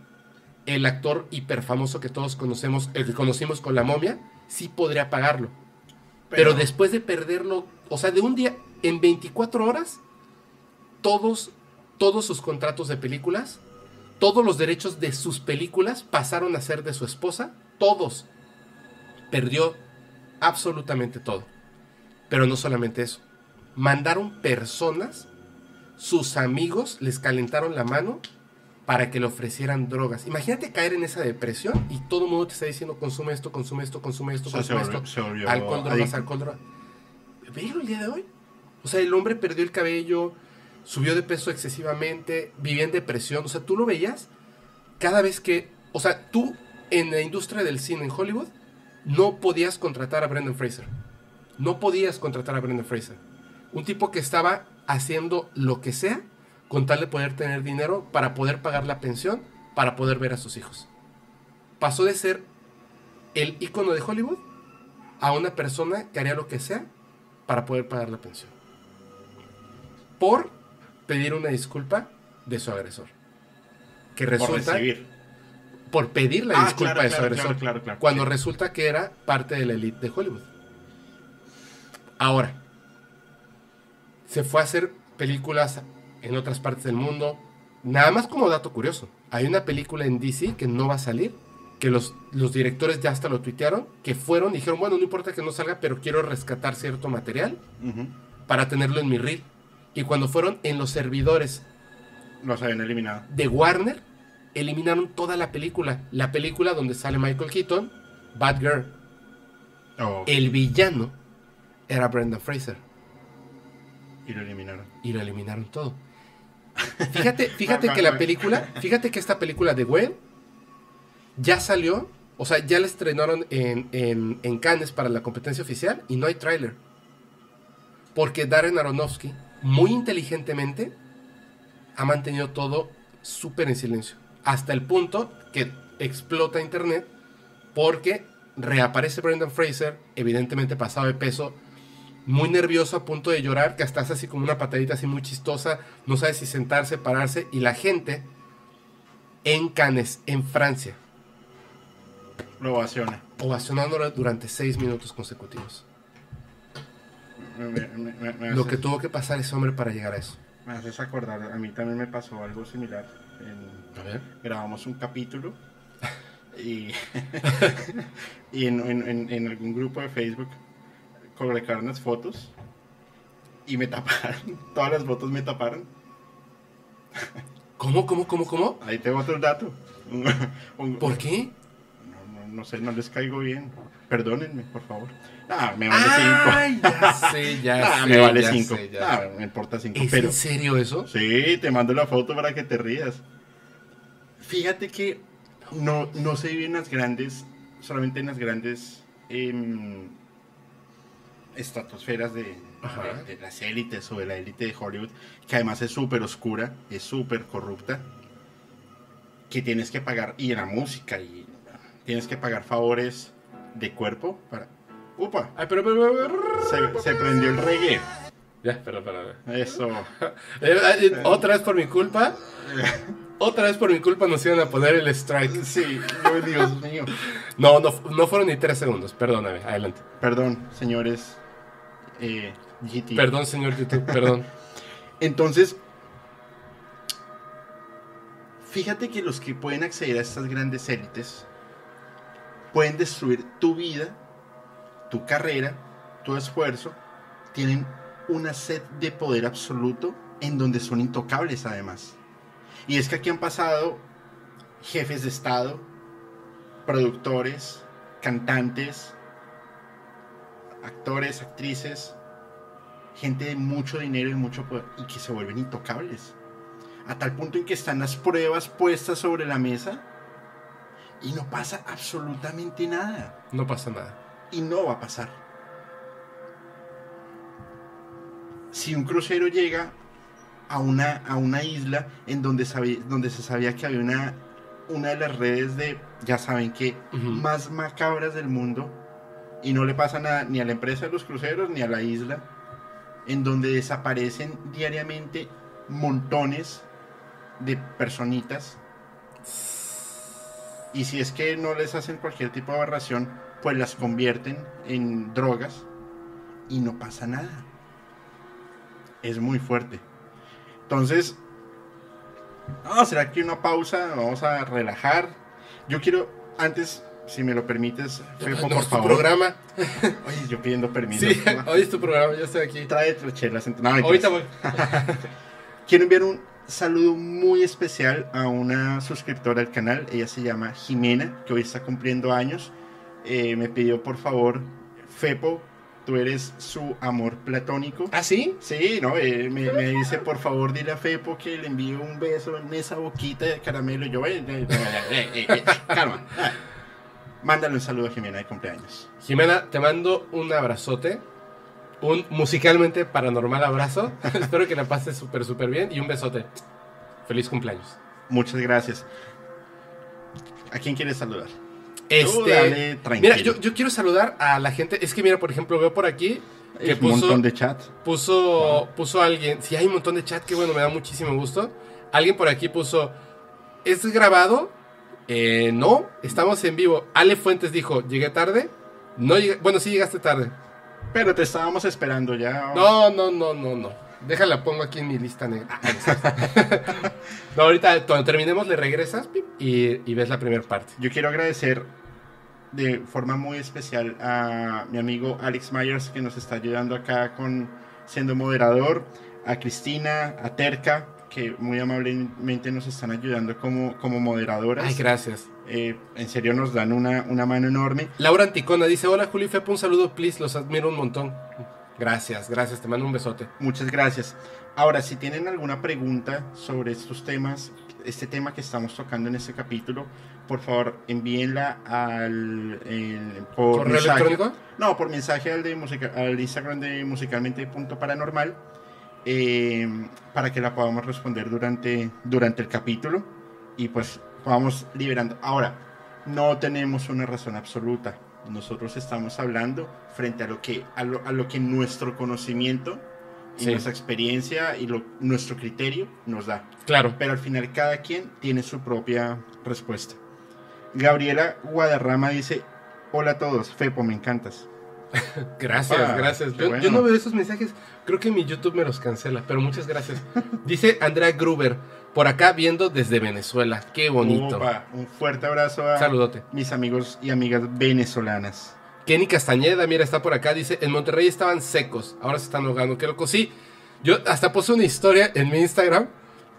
el actor hiperfamoso que todos conocemos, el que conocimos con la momia, sí podría pagarlo. Pero, después de perderlo, o sea, de un día, en 24 horas, todos, todos sus contratos de películas, todos los derechos de sus películas pasaron a ser de su esposa, todos. Perdió absolutamente todo. Pero no solamente eso. Mandaron personas, sus amigos les calentaron la mano para que le ofrecieran drogas. Imagínate caer en esa depresión y todo el mundo te está diciendo consume esto, consume esto, consume esto, consume esto. alcohol, drogas, alcohol, drogas. Velo el día de hoy. O sea, el hombre perdió el cabello, subió de peso excesivamente, vivía en depresión. O sea, tú lo veías cada vez que... O sea, tú en la industria del cine en Hollywood no podías contratar a Brendan Fraser. No podías contratar a Brendan Fraser. Un tipo que estaba haciendo lo que sea con tal de poder tener dinero para poder pagar la pensión, para poder ver a sus hijos. Pasó de ser el ícono de Hollywood a una persona que haría lo que sea para poder pagar la pensión. Por pedir una disculpa de su agresor. Que Por resulta recibir. por pedir la Ah, disculpa claro, de su claro, agresor. claro. Cuando Sí. resulta que era parte de la elite de Hollywood. Ahora, se fue a hacer películas en otras partes del mundo. Nada más como dato curioso. Hay una película en DC que no va a salir. Que los, los directores ya hasta lo tuitearon. Que fueron y dijeron, bueno, no importa que no salga, pero quiero rescatar cierto material para tenerlo en mi reel. Y cuando fueron en los servidores Los habían eliminado. de Warner, eliminaron toda la película. La película donde sale Michael Keaton, Bad Girl. Oh, El villano era Brendan Fraser. y lo eliminaron. Y lo eliminaron todo. Fíjate, fíjate que la película, fíjate que esta película de Whale ya salió, o sea, ya la estrenaron en, en, en Cannes para la competencia oficial y no hay tráiler. Porque Darren Aronofsky, muy inteligentemente, ha mantenido todo súper en silencio. Hasta el punto que explota internet porque reaparece Brendan Fraser, evidentemente pasado de peso, muy nervioso, a punto de llorar, que hasta hace así como una patadita así muy chistosa, no sabe si sentarse, pararse, y la gente en Cannes, en Francia, Lo ovaciona. ovacionándolo durante seis minutos consecutivos. Me, me- me- me- me Lo haces- que tuvo que pasar ese hombre para llegar a eso. Me haces acordar, a mí también me pasó algo similar. En- A ver. grabamos un capítulo y, y en, en- en- en algún grupo de Facebook colocaron las fotos y me taparon. Todas las fotos me taparon. ¿Cómo, cómo, cómo, cómo? Ahí tengo otro dato. ¿Por qué? No, no, no sé, no les caigo bien. Perdónenme, por favor. Ah, me vale 5. Ay, ya sé, ya Ah, sé. me vale ya 5. sé, ya Ah, sé. me importa 5. ¿Es Pero en serio eso? sí, te mando la foto para que te rías. Fíjate que no, no se vive en las grandes, solamente en las grandes em, estratosferas de, Ajá. de- de las élites o de la élite de Hollywood, que además es súper oscura, es súper corrupta, que tienes que pagar, y en la música, y tienes que pagar favores de cuerpo para... ¡Upa! Ay, pero, pero, pero- Se, se prendió el reggae. Ya, perdón, perdón. Eso. Eh, Otra vez por mi culpa. Otra vez por mi culpa nos iban a poner el strike. Sí, Dios mío. No, no, no fueron ni tres segundos. Perdóname, adelante. Perdón, señores. Eh, GT. Perdón, señor YouTube, perdón. Entonces, fíjate que los que pueden acceder a estas grandes élites pueden destruir tu vida, tu carrera, tu esfuerzo. Tienen una sed de poder absoluto en donde son intocables además. Y es que aquí han pasado jefes de Estado, productores, cantantes, actores, actrices, gente de mucho dinero y mucho poder y que se vuelven intocables. A tal punto en que están las pruebas puestas sobre la mesa y no pasa absolutamente nada. No pasa nada. Y no va a pasar. Si un crucero llega a una, a una isla en donde, sabía- donde se sabía que había una, una de las redes de, ya saben que, más macabras del mundo y no le pasa nada ni a la empresa de los cruceros ni a la isla, en donde desaparecen diariamente montones de personitas. Y si es que no les hacen cualquier tipo de aberración, pues las convierten en drogas y no pasa nada. Es muy fuerte. Entonces, hacer aquí una pausa, vamos a relajar. Yo quiero, antes, si me lo permites, Fepo, no por es tu favor. programa. Oye, yo pidiendo permiso. Sí, hoy es tu programa, yo estoy aquí. Trae tus chelas. no, Ahorita voy. Quiero enviar un saludo muy especial a una suscriptora del canal. Ella se llama Jimena, que hoy está cumpliendo años. Eh, me pidió, por favor, Fepo, tú eres su amor platónico. ¿Ah, sí? Sí, no, eh, me, me dice, por favor, dile a Fepo que le envío un beso en esa boquita de caramelo. Y yo, eh, eh, calma. Mándale un saludo a Jimena de cumpleaños. Jimena, te mando un abrazote. Un musicalmente paranormal abrazo. Espero que la pases súper, súper bien. Y un besote. Feliz cumpleaños. Muchas gracias. ¿A quién quieres saludar? Este, dale, tranquilo. mira, yo, yo quiero saludar a la gente. Es que mira, por ejemplo, veo por aquí que Hay un puso, montón de chat. puso, puso alguien. Sí, hay un montón de chat que bueno, me da muchísimo gusto. Alguien por aquí puso. ¿Es grabado? Eh, no, estamos en vivo. Ale Fuentes dijo, llegué tarde. No llegué, bueno, sí llegaste tarde. Pero te estábamos esperando ya. No, no, no, no, no. Déjala, pongo aquí en mi lista negra. no, ahorita cuando terminemos le regresas pip, y, y ves la primera parte. Yo quiero agradecer de forma muy especial a mi amigo Alex Myers que nos está ayudando acá con siendo moderador, a Cristina, a Terca que muy amablemente nos están ayudando como, como moderadoras. Ay, gracias. Eh, en serio nos dan una, una mano enorme. Laura Anticona dice, hola Juli Fepo, un saludo, please, los admiro un montón. Gracias, gracias, te mando un besote. Muchas gracias. Ahora, si tienen alguna pregunta sobre estos temas, este tema que estamos tocando en este capítulo, por favor envíenla al el- por ¿Correo mensaje. electrónico? No, por mensaje al, de musica- al Instagram de musicalmente.paranormal eh, para que la podamos responder durante, durante el capítulo y pues vamos liberando. Ahora, no tenemos una razón absoluta. Nosotros estamos hablando frente a lo que, a lo, a lo que nuestro conocimiento y Sí. nuestra experiencia y lo- nuestro criterio nos da. Claro. Pero al final cada quien tiene su propia respuesta. Gabriela Guadarrama dice, hola a todos, Fepo, me encantas. Gracias, Ah, gracias. Yo, bueno. yo no veo esos mensajes. Creo que mi YouTube me los cancela, pero muchas gracias. Dice Andrea Gruber, por acá viendo desde Venezuela. Qué bonito. Opa, un fuerte abrazo a Saludote. mis amigos y amigas venezolanas. Kenny Castañeda, mira, está por acá, dice, en Monterrey estaban secos, ahora se están ahogando, qué loco. Sí, yo hasta puse una historia en mi Instagram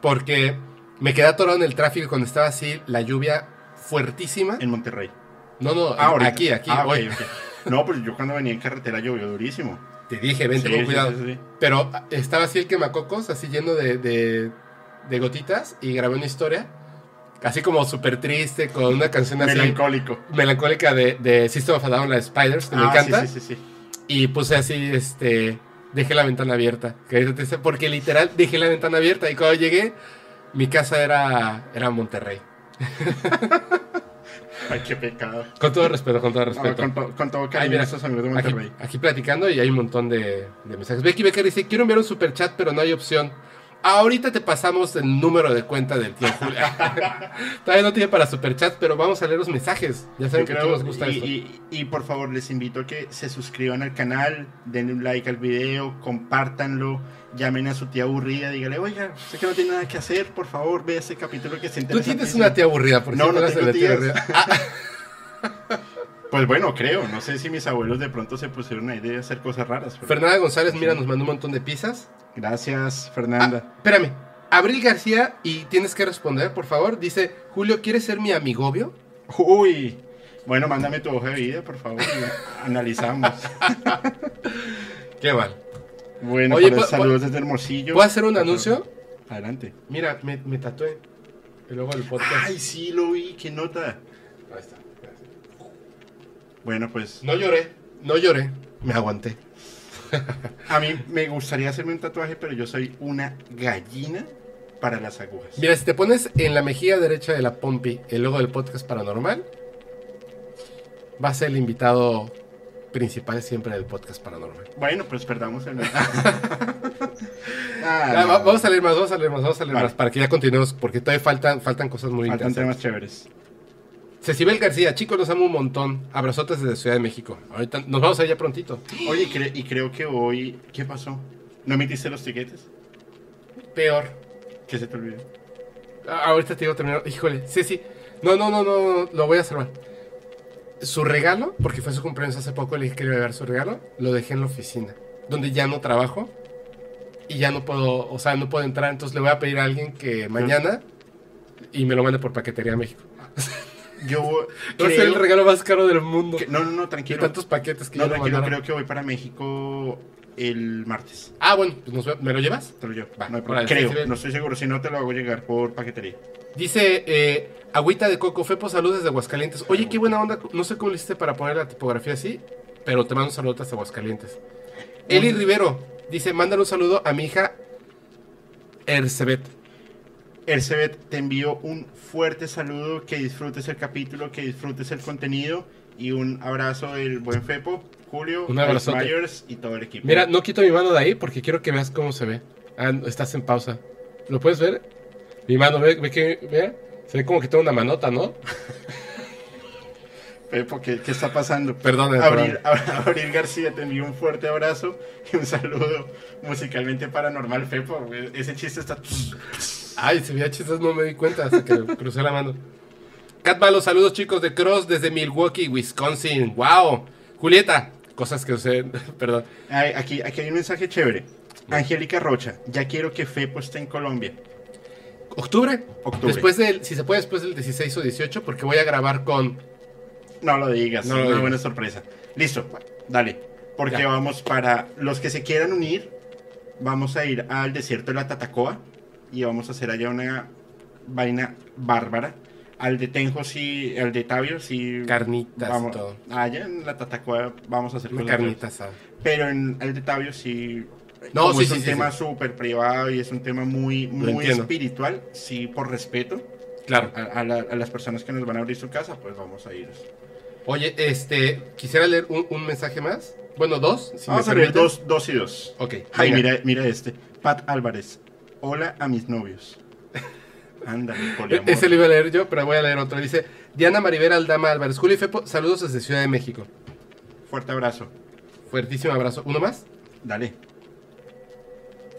porque me quedé atorado en el tráfico cuando estaba así la lluvia fuertísima. En Monterrey. No, no, Ah, aquí, aquí. Ah, ok, hoy. ok. No, pues yo cuando venía en carretera llovió durísimo. Te dije, vente Sí, con cuidado. sí, sí. Pero ah, estaba así el quemacocos, así lleno de, de, de gotitas, y grabé una historia, así como súper triste, con una canción así Melancólico. melancólica de, de System of a Down, la de Spiders, que me Ah, encanta. Sí, sí, sí, sí. Y puse así, este, dejé la ventana abierta. Porque literal dejé la ventana abierta y cuando llegué, mi casa era, era Monterrey. Ay, qué pecado. Con todo respeto, con todo No, respeto. con, to- con todo Ay, cariño mira, a esos amigos de Aquí, Monterrey. aquí platicando y hay un montón de, de mensajes. Becky Becker dice, quiero enviar un super chat, pero no hay opción. Ahorita te pasamos el número de cuenta del tío Julio. Todavía no tiene para super chat, pero vamos a leer los mensajes. Ya saben Yo que creo- nos gusta y, esto. y- y por favor les invito a que se suscriban al canal, denle un like al video, compártanlo, llamen a su tía aburrida, dígale, oiga, sé que no tiene nada que hacer, por favor, ve ese capítulo que se Tú interesa. tienes una tía aburrida, porque No, no tengo tías. Pues bueno, creo, no sé si mis abuelos de pronto se pusieron a idea de hacer cosas raras. pero- Fernanda González, mira, nos mandó un montón de pizzas. Gracias, Fernanda. Ah, espérame. Abril García, y tienes que responder, por favor. Dice, Julio, ¿quieres ser mi amigobio? Uy, bueno, mándame tu hoja de vida, por favor, y analizamos. Qué mal. Bueno, Oye, pues, ¿pu- saludos desde Hermosillo. ¿Puedo hacer un anuncio? Adelante. Mira, me, me tatué. Y luego el podcast. Ay, sí, lo vi, qué nota. Ahí está. Bueno, pues No lloré, no lloré, me aguanté. a mí me gustaría hacerme un tatuaje, pero yo soy una gallina para las agujas. Mira, si te pones en la mejilla derecha de la Pompi el logo del podcast paranormal, va a ser el invitado principal siempre del podcast paranormal. Bueno, pues perdamos el... Ah, no, Vamos a leer más, vamos a leer más, vamos a leer Vale. más, para que ya continuemos, porque todavía faltan, faltan cosas muy Faltan temas interesantes. chéveres. Cecibel García, chicos, los amo un montón. Abrazotes desde Ciudad de México. Ahorita nos vamos allá prontito. Oye, y, cre- y creo que hoy... ¿Qué pasó? ¿No emitiste los tiquetes? Peor. ¿Qué se te olvidó? Ah, Ahorita te digo terminar. Híjole, sí, sí. No, no, no, no, lo voy a salvar. Su regalo, porque fue su cumpleaños hace poco, le dije que le iba a dar su regalo, lo dejé en la oficina, donde ya no trabajo y ya no puedo, o sea, no puedo entrar, entonces le voy a pedir a alguien que mañana y me lo mande por paquetería a México. Yo Va a ser el creo... regalo más caro del mundo. que- no, no, no, Y tranquilo. tantos paquetes que No, me tranquilo, creo que voy para México el martes. Ah, bueno, pues nos ¿me lo llevas? Te lo llevo. Va, no hay problema. Creo, no estoy seguro. Si no, te lo hago llegar por paquetería. Dice eh, Agüita de Coco, Fepo, saludos desde Aguascalientes. Oye, qué buena onda. No sé cómo le hiciste para poner la tipografía así, pero te mando un saludo hasta Aguascalientes. Eli Rivero dice: Mándale un saludo a mi hija Ercebet. Ercebet, te envío un fuerte saludo, que disfrutes el capítulo, que disfrutes el contenido y un abrazo del buen Fepo, Julio, Un Alex abrazote. Myers y todo el equipo. Mira, no quito mi mano de ahí porque quiero que veas cómo se ve. Ah, estás en pausa. ¿Lo puedes ver? Mi mano, ve, ve que. Ve, se ve como que tengo una manota, ¿no? Fepo, ¿qué, qué está pasando? Perdón, Abril, Abril García, te envío un fuerte abrazo y un saludo musicalmente paranormal, Fepo. Ese chiste está... Ay, se veía chistes, no me di cuenta hasta que crucé la mano. Cat Malo, saludos chicos de Cross desde Milwaukee, Wisconsin. ¡Wow! Julieta, cosas que usé, perdón. Ay, aquí, aquí hay un mensaje chévere. Angélica Rocha, ya quiero que Fepo esté en Colombia. ¿Octubre? Octubre. Después del, si se puede, después del 16 o 18, porque voy a grabar con. No lo digas, No lo una digas. buena sorpresa. Listo, dale. Porque Ya. vamos para los que se quieran unir, vamos a ir al desierto de la Tatacoa y vamos a hacer allá una vaina bárbara. Al de Tenjo sí, al de Tabio sí. Carnitas vamos, todo. Allá en la Tatacoa vamos a hacer Una carnita asada. Pero en el de Tabio sí. No, como sí, es sí, un sí, tema súper privado y es un tema muy, muy espiritual, sí, por respeto Claro. a, a la- a las personas que nos van a abrir su casa, pues vamos a ir. Oye, este, quisiera leer un, un mensaje más. Bueno, dos. Si Vamos a permiten. dos, dos y dos. Ok. Ay, mira, mira este. Pat Álvarez. Hola a mis novios. Ándale, E- poliamor. Ese lo iba a leer yo, pero voy a leer otro. Dice Diana Maribera Aldama Álvarez. Julio y Fepo, saludos desde Ciudad de México. Fuerte abrazo. Fuertísimo abrazo. ¿Uno más? Dale.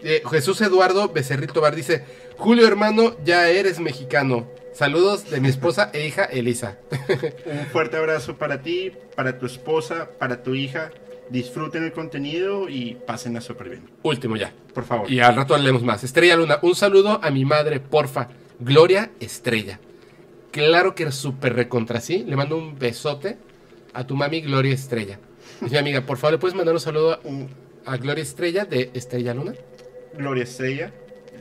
Eh, Jesús Eduardo Becerrito Bar dice: Julio hermano, ya eres mexicano. Saludos de mi esposa e hija Elisa. Un fuerte abrazo para ti, para tu esposa, para tu hija. Disfruten el contenido y pásenla súper bien. Último ya. Por favor. Y al rato leemos más. Estrella Luna, un saludo a mi madre, porfa. Gloria Estrella. Claro que súper recontra sí. Le mando un besote a tu mami Gloria Estrella. Es mi amiga, por favor, ¿le puedes mandar un saludo Un- a Gloria Estrella de Estrella Luna? Gloria Estrella.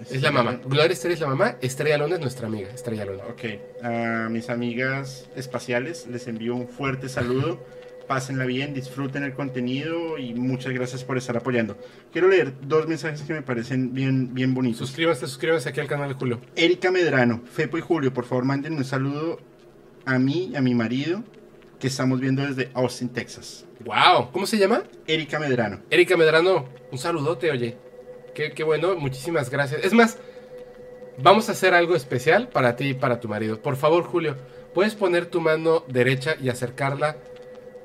Es la mamá. Gloria Estrella es la mamá, Estrella Luna es nuestra amiga, Estrella Luna. Ok. A mis amigas espaciales les envío un fuerte saludo. Pásenla bien, disfruten el contenido y muchas gracias por estar apoyando. Quiero leer dos mensajes que me parecen bien, bien bonitos. Suscríbanse, suscríbanse aquí al canal de Julio. Erika Medrano, Fepo y Julio, por favor manden un saludo a mí y a mi marido que estamos viendo desde Austin, Texas. ¡Wow! ¿Cómo se llama? Erika Medrano. Erika Medrano, un saludote, oye. Qué, qué bueno, muchísimas gracias. Es más, vamos a hacer algo especial para ti y para tu marido. Por favor, Julio, ¿puedes poner tu mano derecha y acercarla?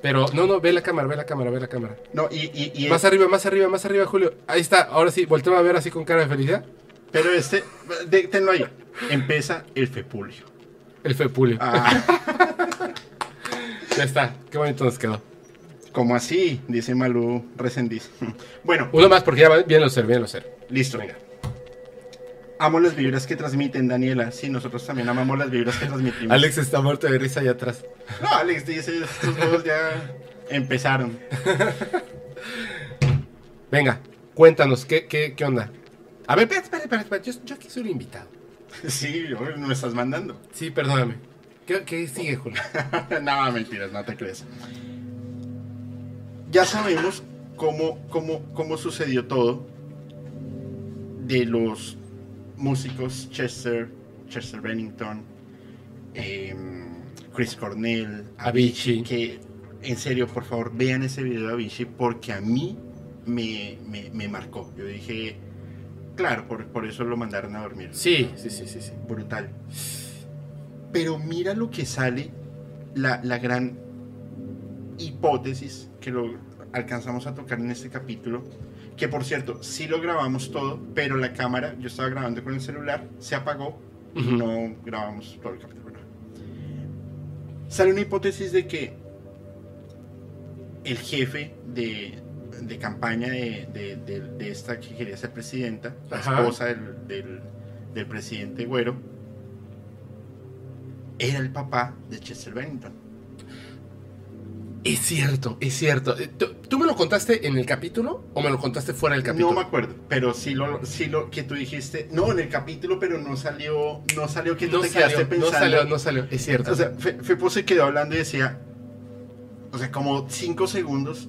Pero no, no, ve la cámara, ve la cámara, ve la cámara. No, y, y, y- Más arriba, más arriba, más arriba, Julio. Ahí está, ahora sí, volteo a ver así con cara de felicidad. pero este, de- tenlo ahí. Empieza el Fepulio. El Fepulio. Ah, Ya está, qué bonito nos quedó. ¿Cómo así? Dice Malú Resendiz. Bueno, Uno más porque ya va bien lo ser, bien lo ser. listo. Venga. Amo las vibras que transmiten, Daniela. Sí, nosotros también amamos las vibras que transmitimos. Alex está muerto de risa allá atrás. No, Alex dice, estos dos ya empezaron. Venga, cuéntanos, ¿qué, qué, qué onda? A ver, espera, espera, espera, espera, Yo, yo aquí soy el invitado. Sí, yo- me estás mandando. Sí, perdóname. ¿Qué, qué sigue, Julio? no, mentiras, no te crees. Ya sabemos cómo, cómo, cómo sucedió todo de los músicos Chester, Chester Bennington, em, Chris Cornell, Avicii. que en serio, por favor, vean ese video de Avicii porque a mí me, me, me marcó. Yo dije, claro, por, por eso lo mandaron a dormir. Sí, sí, sí, sí, sí. brutal. Pero mira lo que sale, la, la gran hipótesis que lo alcanzamos a tocar en este capítulo. Que por cierto, sí lo grabamos todo, pero la cámara, yo estaba grabando con el celular, se apagó y no grabamos todo el capítulo. Sale una hipótesis de que el jefe de, de campaña de, de- de- de esta que quería ser presidenta, la Ajá. esposa del, del- del presidente Güero, era el papá de Chester Bennington. Es cierto, es cierto. Eh, ¿Tú, tú me lo contaste en el capítulo o me lo contaste fuera del capítulo? No me acuerdo, pero sí lo, sí lo que tú dijiste. No, en el capítulo, pero no salió, no salió que tú no te salió, quedaste no pensando. salió, no salió, es cierto. O sea, Fe- Fepo se quedó hablando y decía, o sea, como cinco segundos.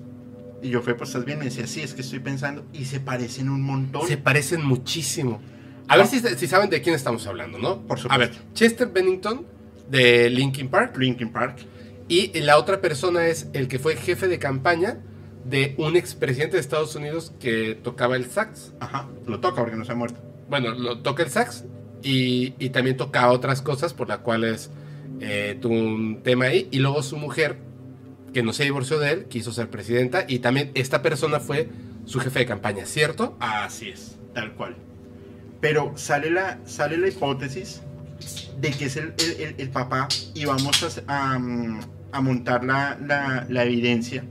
Y yo, Fepo, ¿estás bien? Me decía, sí, es que estoy pensando. Y se parecen un montón. se parecen muchísimo. A ver si, si saben de quién estamos hablando, ¿no? Por A ver, supuesto. Chester Bennington de Linkin Park Linkin Park. Y la otra persona es el que fue jefe de campaña de un expresidente de Estados Unidos que tocaba el sax. Ajá, lo toca porque no se ha muerto. Bueno, lo toca el sax y, y también toca otras cosas por las cuales eh, tuvo un tema ahí. Y luego su mujer, que no se divorció de él, quiso ser presidenta. Y también esta persona fue su jefe de campaña, ¿cierto? Así es, tal cual. Pero sale la, sale la hipótesis de que es el, el- el- el papá y vamos a, a, mm, a montar la, la- la evidencia.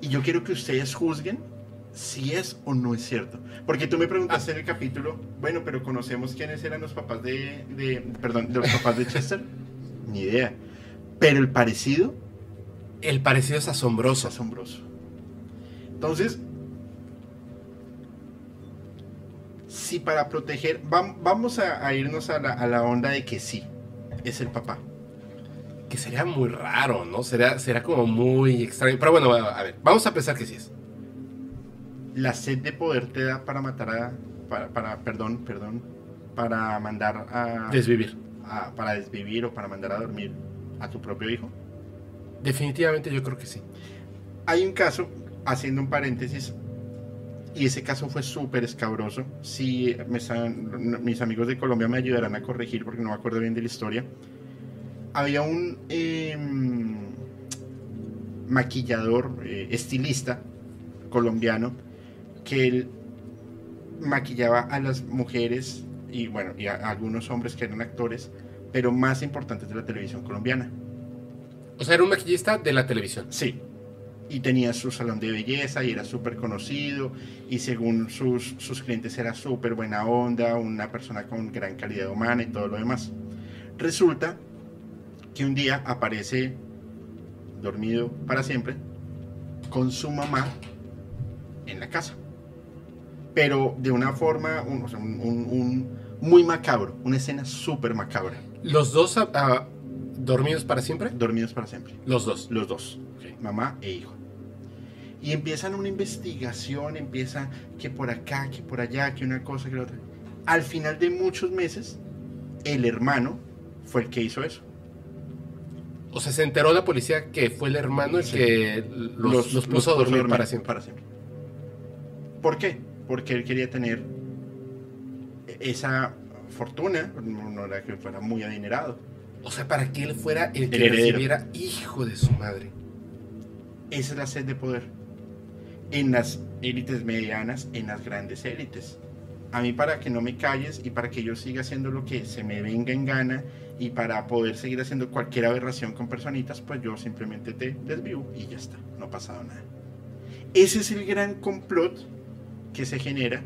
Y yo quiero que ustedes juzguen si es o no es cierto. Porque tú me preguntaste en el capítulo, bueno, pero conocemos quiénes eran los papás de, de- perdón, de los papás de Chester. Ni idea. Pero el parecido El parecido es es asombroso. asombroso. Entonces, si para proteger, vam- vamos a, a irnos a la, a la onda de que sí, es el papá. Que sería muy raro, ¿no? Sería, sería como muy extraño. Pero bueno, a ver, vamos a pensar que sí es. La sed de poder te da para matar a, para, para perdón, perdón, para mandar a, Desvivir. a- para desvivir o para mandar a dormir a tu propio hijo. Definitivamente yo creo que sí. Hay un caso, haciendo un paréntesis, y ese caso fue súper escabroso. Si me están- mis amigos de Colombia me ayudarán a corregir porque no me acuerdo bien de la historia. Había un em, maquillador, eh, estilista colombiano, que él maquillaba a las mujeres y bueno, y a, a algunos hombres que eran actores pero más importantes de la televisión colombiana. O sea, era un maquillista de la televisión. Sí. Y tenía su salón de belleza y era súper conocido y según sus, sus clientes era súper buena onda, una persona con gran calidad humana y todo lo demás. Resulta que un día aparece dormido para siempre con su mamá en la casa. Pero de una forma, un, muy macabro, una escena súper macabra. ¿Los dos dormidos para siempre? Dormidos para siempre. Los dos. Los dos, mamá e hijo. Y empiezan una investigación, empieza que por acá, que por allá, que una cosa, que la otra. Al final de muchos meses, el hermano fue el que hizo eso. O sea, se enteró la policía que fue el hermano el Sí. que los, los puso a dormir para siempre. Para siempre. ¿Por qué? Porque él quería tener esa fortuna, no era que fuera muy adinerado. O sea, para que él fuera el que El recibiera hijo de su madre. Esa es la sed de poder. En las élites medianas, en las grandes élites. A mí para que no me calles y para que yo siga haciendo lo que se me venga en gana y para poder seguir haciendo cualquier aberración con personitas, pues yo simplemente te desvío y ya está, no ha pasado nada. Ese es el gran complot que se genera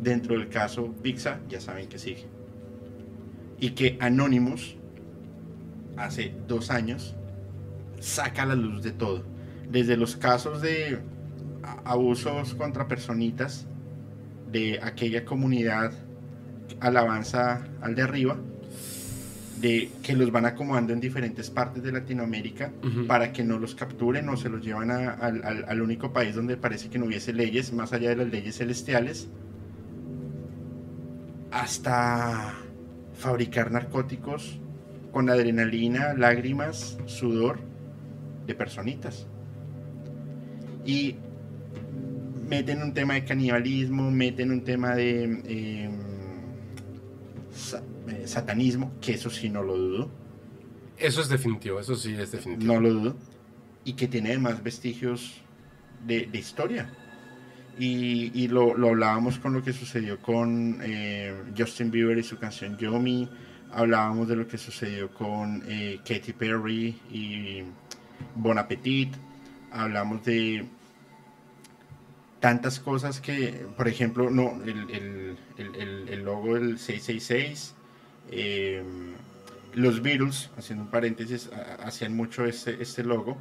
dentro del caso Pizza, ya saben que sigue. Y que Anonymous, hace dos años, saca a la luz de todo desde los casos de abusos contra personitas de aquella comunidad alabanza al de arriba, de que los van acomodando en diferentes partes de Latinoamérica para que no los capturen o se los llevan a- al, al- al único país donde parece que no hubiese leyes, más allá de las leyes celestiales, hasta fabricar narcóticos con adrenalina, lágrimas, sudor de personitas. Y meten un tema de canibalismo, meten un tema de eh, satanismo, que eso sí no lo dudo, Eso es definitivo, eso sí es definitivo. no lo dudo, y que tiene además vestigios de, de historia. Y, y lo, lo hablábamos con lo que sucedió con eh, Justin Bieber y su canción Yomi, hablábamos de lo que sucedió con eh, Katy Perry y Bon Appetit, hablamos de tantas cosas que, por ejemplo, no, el, el- el- el- el logo del 666, eh, los Beatles, haciendo un paréntesis, ha- hacían mucho este, este logo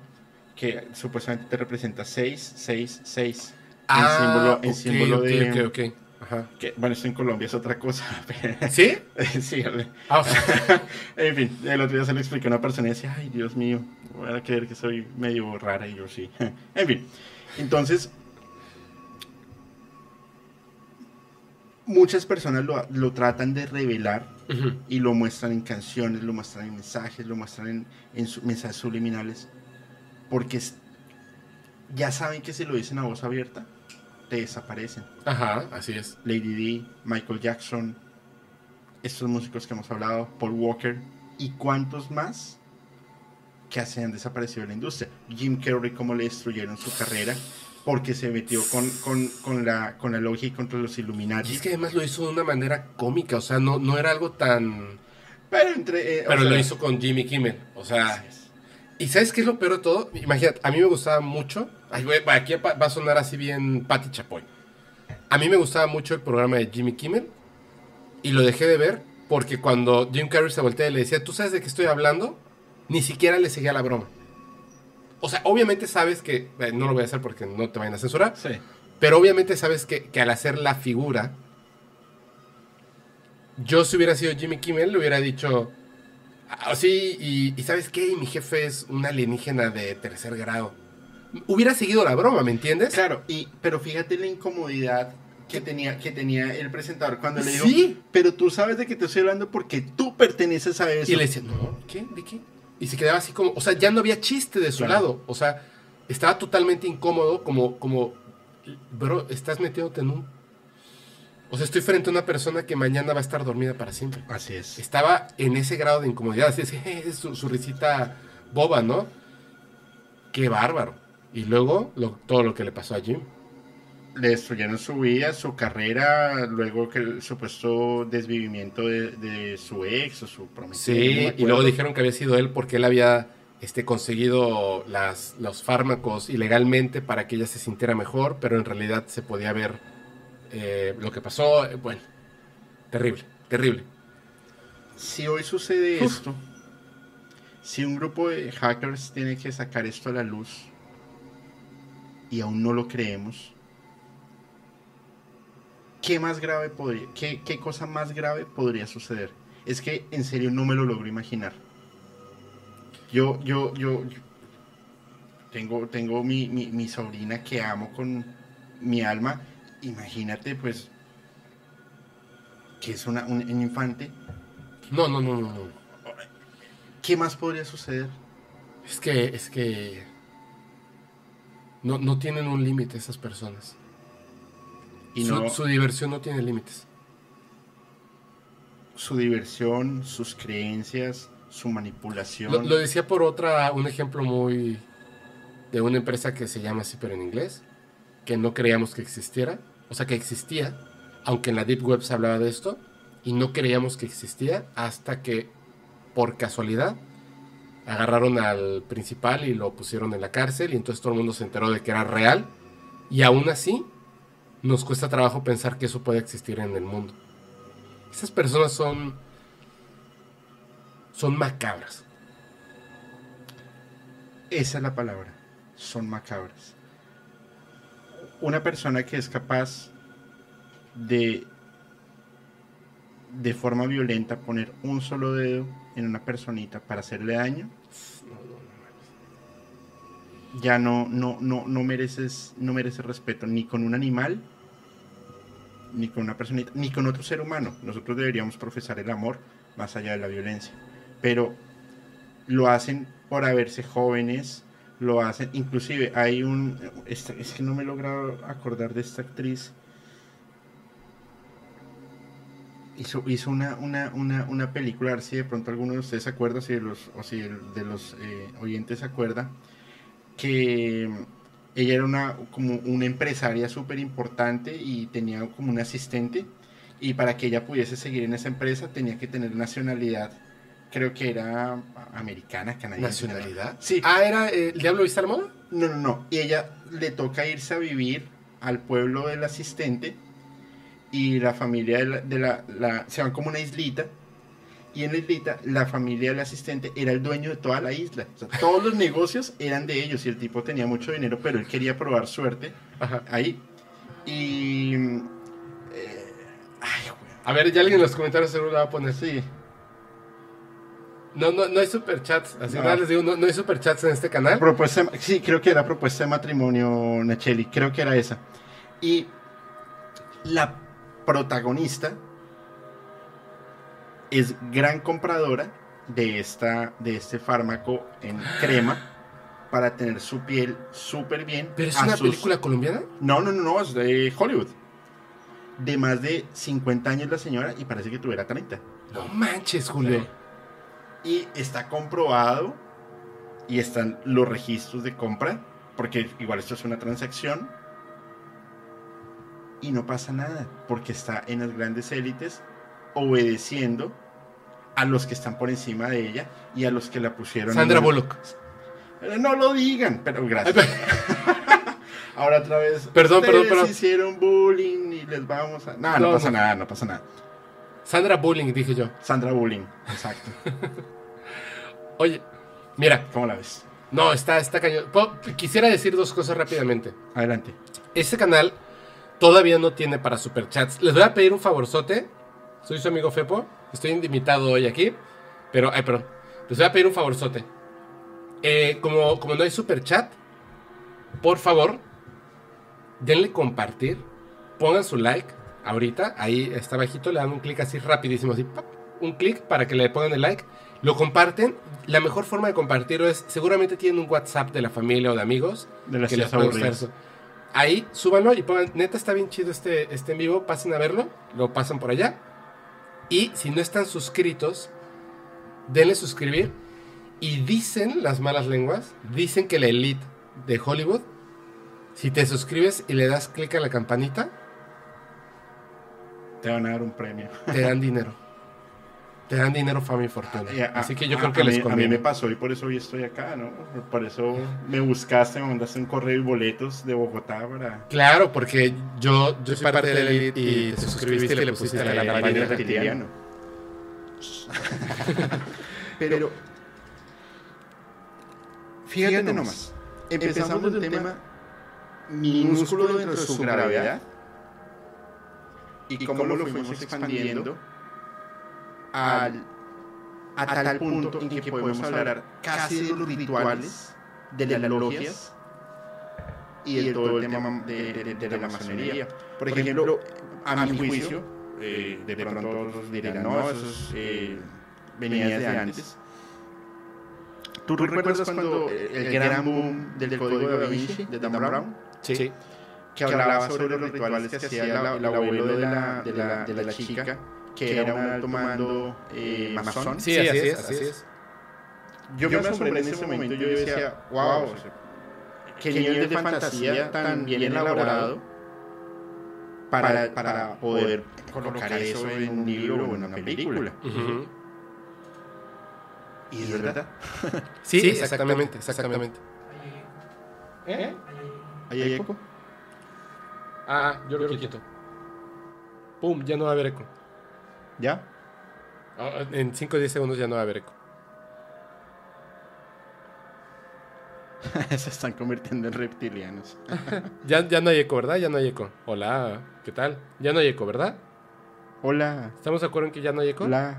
que supuestamente te representa 666 Ah, en símbolo, en ok, símbolo ok, de... ok, ok. Ajá. que, bueno, esto en Colombia es otra cosa. ¿Sí? sí, Ah, en fin, el otro día se lo expliqué a una persona y decía, ay, Dios mío, voy a creer que soy medio rara y yo sí. en fin, entonces, muchas personas lo, lo tratan de revelar y lo muestran en canciones, lo muestran en mensajes, lo muestran en, en su- mensajes subliminales, porque es- ya saben que si lo dicen a voz abierta, te desaparecen. Ajá, así es. Lady D, Michael Jackson, estos músicos que hemos hablado, Paul Walker y cuántos más que se han desaparecido de la industria. Jim Carrey, cómo le destruyeron su carrera porque se metió con, con, con la, con la logia y contra los Illuminati. Y es que además lo hizo de una manera cómica, o sea, no, no era algo tan... Pero, entre, eh, o Pero sea, lo hizo con Jimmy Kimmel, o sea... ¿Y sabes qué es lo peor de todo? Imagínate, a mí me gustaba mucho. Ay, güey, aquí va a sonar así bien Patti Chapoy. A mí me gustaba mucho el programa de Jimmy Kimmel. Y lo dejé de ver porque cuando Jim Carrey se voltea y le decía, ¿tú sabes de qué estoy hablando? Ni siquiera le seguía la broma. O sea, obviamente sabes que. eh, no lo voy a hacer porque no te vayan a censurar. Sí. Pero obviamente sabes que, que al hacer la figura, yo si hubiera sido Jimmy Kimmel, le hubiera dicho, así, y, y ¿sabes qué? Mi jefe es un alienígena de tercer grado. Hubiera seguido la broma, ¿me entiendes? Claro, y, pero fíjate la incomodidad que tenía, que tenía el presentador cuando le dijo, Sí. pero tú sabes de qué te estoy hablando porque tú perteneces a eso. Y le decía, no, ¿qué? ¿De qué? Y se quedaba así como, o sea, ya no había chiste de su Claro. lado. O sea, estaba totalmente incómodo, como, como, bro, estás metiéndote en un... O sea, estoy frente a una persona que mañana va a estar dormida para siempre. Así es. estaba en ese grado de incomodidad. Así es, es su, su risita boba, ¿no? Qué bárbaro. Y luego lo- todo lo que le pasó a Jim. Le destruyeron su vida, su carrera, luego que el supuesto desvivimiento de, de su ex o su no me Sí, y luego dijeron que había sido él porque él había este, conseguido las, los fármacos ilegalmente para que ella se sintiera mejor, pero en realidad se podía ver eh, lo que pasó. Bueno, terrible, terrible. Si hoy sucede Uf. esto, si un grupo de hackers tiene que sacar esto a la luz y aún no lo creemos, ¿qué más grave podría, qué, qué cosa más grave podría suceder? Es que en serio no me lo logro imaginar. Yo, yo, yo, yo tengo, tengo mi, mi, mi sobrina que amo con mi alma. Imagínate, pues, que es una, un, un infante. No, no, no, no, no. ¿Qué más podría suceder? Es que, es que no, no tienen un límite esas personas. Y su, diversión no tiene límites. su diversión, sus creencias, su manipulación. Lo, lo decía por otra, un ejemplo muy de una empresa que se llama así, pero en inglés, que no creíamos que existiera, o sea que existía, aunque en la Deep Web se hablaba de esto, y no creíamos que existía hasta que, por casualidad, agarraron al principal y lo pusieron en la cárcel, y entonces todo el mundo se enteró de que era real, y aún así nos cuesta trabajo pensar que eso puede existir en el mundo. Esas personas son son macabras. Esa es la palabra. Son macabras. Una persona que es capaz de de forma violenta poner un solo dedo en una personita para hacerle daño, ya no, no, no, no mereces, no mereces respeto ni con un animal, ni con una personita, ni con otro ser humano. Nosotros deberíamos profesar el amor más allá de la violencia. Pero lo hacen por haberse jóvenes, lo hacen, inclusive hay un, esta- es que no me he logrado acordar de esta actriz, hizo, hizo una, una, una, una película, a ver si de pronto alguno de ustedes se acuerda, si de los, o si el- de los eh, oyentes se acuerda, que ella era una, como una empresaria súper importante y tenía como un asistente, y para que ella pudiese seguir en esa empresa tenía que tener nacionalidad, creo que era americana, canadiense. ¿Nacionalidad? Sí. Ah, ¿era eh, el Diablo Vista a la Moda? No, no, no. Y ella le toca irse a vivir al pueblo del asistente y la familia de la, de la- la- se van como una islita y en la islita la familia del asistente era el dueño de toda la isla. O sea, todos los negocios eran de ellos y el tipo tenía mucho dinero, pero él quería probar suerte Ajá. ahí. Y... eh, ay, güey. A ver, ya alguien en los comentarios seguro la va a poner. Sí. No, no, no hay superchats. Así No. nada les digo, no, no hay superchats en este canal. Propuesta, sí, creo que era propuesta de matrimonio, Nacheli, creo que era esa. Y la protagonista es gran compradora de, esta, de este fármaco en crema para tener su piel súper bien. ¿Pero es una sus- película colombiana? No, no, no, no, es de Hollywood. De más de 50 años la señora y parece que tuviera 30. No manches, Julio. Y está comprobado y están los registros de compra, porque igual esto es una transacción. Y no pasa nada, porque está en las grandes élites obedeciendo a los que están por encima de ella y a los que la pusieron. Sandra en- Bullock. Eh, No lo digan, pero gracias. Ahora otra vez. Perdón, perdón, perdón. hicieron bullying y les vamos a. No, no, No, pasa no. nada, no pasa nada. Sandra Bullying, dije yo. Sandra Bullying, exacto. Oye, mira, ¿Cómo la ves? no, está, está cañón. Quisiera decir dos cosas rápidamente. Adelante. Este canal todavía no tiene para superchats. Les voy a pedir un favorzote. Soy su amigo Fepo. Estoy invitado hoy aquí. Pero, ay, perdón. Les voy a pedir un favorzote. Eh, como, como no hay superchat, por favor, denle compartir. Pongan su like ahorita. Ahí está bajito. Le dan un clic así rapidísimo. Así, ¡pap! un clic para que le pongan el like. Lo comparten. La mejor forma de compartirlo es, seguramente tienen un WhatsApp de la familia o de amigos De las que les puede. Ahí, súbanlo y pongan, neta está bien chido este, este en vivo, pasen a verlo, lo pasan por allá. Y si no están suscritos, denle suscribir. Y dicen las malas lenguas, dicen que la elite de Hollywood Si te suscribes y le das clic a la campanita, Te van a dar un premio. te dan dinero. Te dan dinero, fama y fortuna. Y a- Así que yo a- creo que a les mí, a mí me pasó y por eso hoy estoy acá, ¿no? Por eso me buscaste, me mandaste un correo y boletos de Bogotá para... Claro, porque yo, yo soy parte de la elite y te suscribiste y le pusiste la Baile campanita. reptiliano. Pero, fíjate nomás, empezamos de un tema minúsculo dentro de su gravedad y cómo lo fuimos expandiendo al, a tal punto en que podemos hablar casi de los rituales, de las logias y de todo el tema de, de- de la masonería. Por ejemplo, a mi juicio, eh, de pronto otros dirán, no, eso es, eh, venía de antes. ¿Tú recuerdas cuando el gran boom del código de Da Vinci, de Dan Brown? Sí. que hablaba sobre los rituales que hacía el, el abuelo de la, de, la, de la chica, que era un alto mando eh, masón. Sí, así, es, así es. Yo me asombré en ese momento, yo decía, wow, o sea, qué nivel de fantasía tan bien elaborado para, para poder colocar eso en un libro o en una película. Y es verdad. Sí, exactamente, exactamente. ¿Eh? ¿Hay eco? Ah, yo lo quito. Pum, ya no va a haber eco. ¿Ya? Ah, En 5 o 10 segundos ya no va a haber eco. Se están convirtiendo en reptilianos. Ya, ya no hay eco, ¿verdad? Ya no hay eco. Hola, ¿qué tal? Ya no hay eco, ¿verdad? Hola, ¿Estamos de acuerdo en que ya no hay eco? la,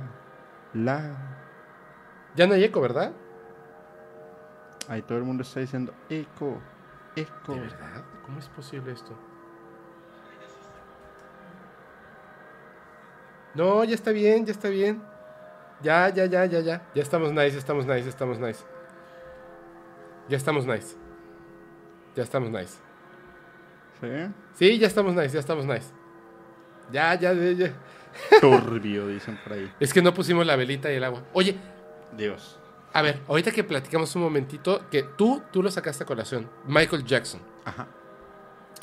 la. Ya no hay eco, ¿verdad? Ahí todo el mundo está diciendo eco, eco. ¿De verdad? ¿Cómo es posible esto? No, ya está bien, ya está bien. Ya, ya, ya, ya, ya. Ya estamos nice, estamos nice, estamos nice. Ya estamos nice. Ya estamos nice. ¿Sí? Sí, ya estamos nice, ya estamos nice. Ya, ya, ya, ya. Turbio, dicen por ahí. Es que no pusimos la velita y el agua. Oye, Dios. a ver, ahorita que platicamos un momentito, que tú, tú lo sacaste a colación. Michael Jackson. Ajá.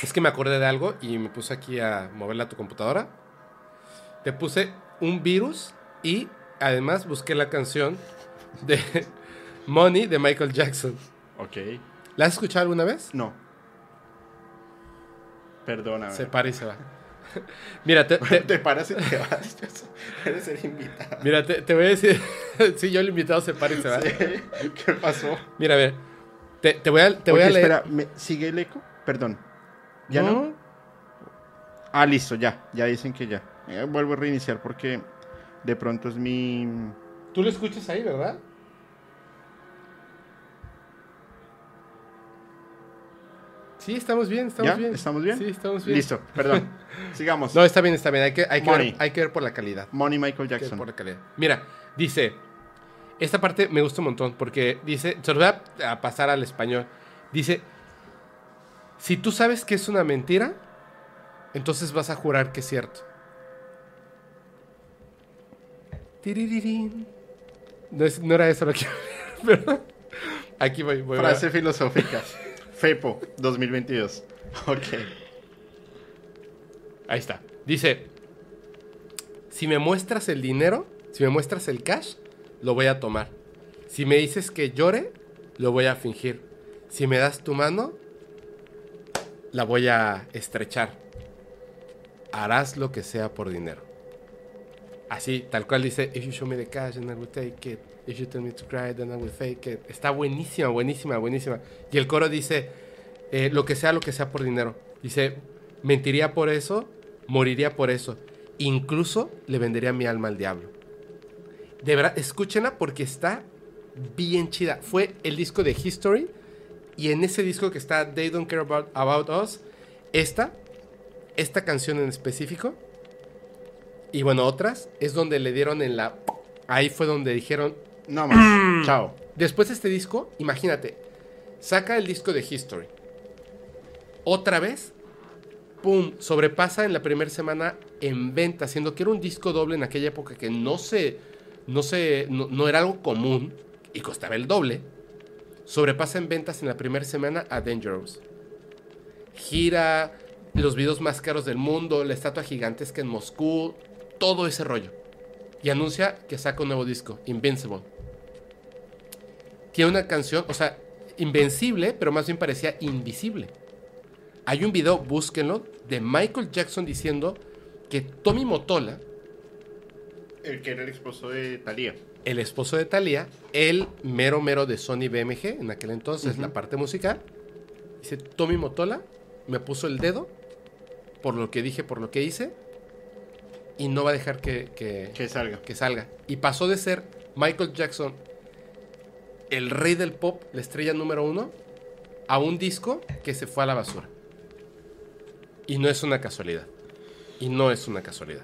Es que me acordé de algo y me puse aquí a moverla a tu computadora. Te puse un virus y además busqué la canción de Money de Michael Jackson. Ok. ¿La has escuchado alguna vez? No. Perdóname. Se para y se va. Mira, te, te- te paras y te vas. Eres el invitado. mira, te, te voy a decir. sí, yo el invitado se para y se va. ¿Qué pasó? Mira, a ver. Te, te voy a, te voy Oye, a leer. espera, ¿me- ¿sigue el eco? Perdón. ¿Ya no? Ah, listo, ya. Ya dicen que ya. Eh, vuelvo a reiniciar porque de pronto es mi... Tú lo escuchas ahí, ¿verdad? Sí, estamos bien, estamos ¿Ya? bien. ¿Estamos bien? Sí, estamos bien. Listo, perdón. Sigamos. No, está bien, está bien. Hay que, hay que, ver, hay que ver por la calidad. Money Michael Jackson. por la calidad. Mira, dice. Esta parte me gusta un montón porque dice. Se lo voy a, a pasar al español. Dice. Si tú sabes que es una mentira, entonces vas a jurar que es cierto. No, es- no era eso lo que pero aquí voy, voy, a- Frase filosófica. FEPO 2022. Ok. Ahí está. Dice, si me muestras el dinero, si me muestras el cash, lo voy a tomar. Si me dices que llore, lo voy a fingir. Si me das tu mano, la voy a estrechar. Harás lo que sea por dinero. Así, tal cual dice, if you show me the cash, then I will take it. If you tell me to cry, then I will fake it. Está buenísima, buenísima, buenísima. Y el coro dice, eh, lo que sea, lo que sea por dinero. Dice, mentiría por eso, moriría por eso. Incluso le vendería mi alma al diablo. De verdad, escúchenla porque está bien chida. Fue el disco de History. Y en ese disco que está They Don't Care About, About Us, esta, esta canción en específico, y bueno, otras, es donde le dieron en la... Ahí fue donde dijeron, No más. Chao. Después de este disco, imagínate, saca el disco de History. Otra vez, ¡pum! Sobrepasa en la primera semana en venta, siendo que era un disco doble en aquella época que no se, no se, no, no era algo común y costaba el doble. Sobrepasa en ventas en la primera semana a Dangerous. gira, los videos más caros del mundo, la estatua gigantesca en Moscú, todo ese rollo. Y anuncia que saca un nuevo disco, Invincible. Tiene una canción, o sea, invencible, pero más bien parecía invisible. Hay un video, búsquenlo, de Michael Jackson diciendo que Tommy Motola, El que era el esposo de Thalía. el esposo de Thalía, el mero mero de Sony BMG, en aquel entonces, la parte musical, dice, Tommy Motola me puso el dedo por lo que dije, por lo que hice, y no va a dejar que, que- Que salga. que salga. Y pasó de ser Michael Jackson, el rey del pop, la estrella número uno, a un disco que se fue a la basura. Y no es una casualidad. Y no es una casualidad.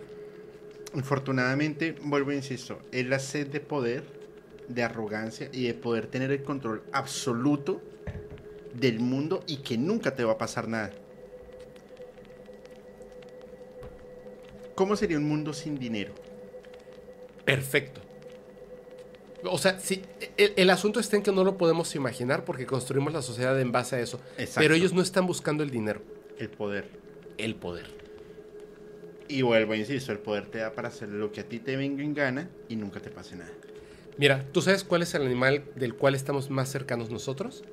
Infortunadamente, vuelvo e insisto, es la sed de poder, de arrogancia y de poder tener el control absoluto del mundo y que nunca te va a pasar nada. ¿Cómo sería un mundo sin dinero? Perfecto. O sea, sí, el, el asunto está en que no lo podemos imaginar porque construimos la sociedad en base a eso. Exacto. Pero ellos no están buscando el dinero, El poder. el poder. Y vuelvo insisto, el poder te da para hacer lo que a ti te venga en gana y nunca te pase nada. Mira, ¿tú sabes cuál es el animal del cual estamos más cercanos nosotros?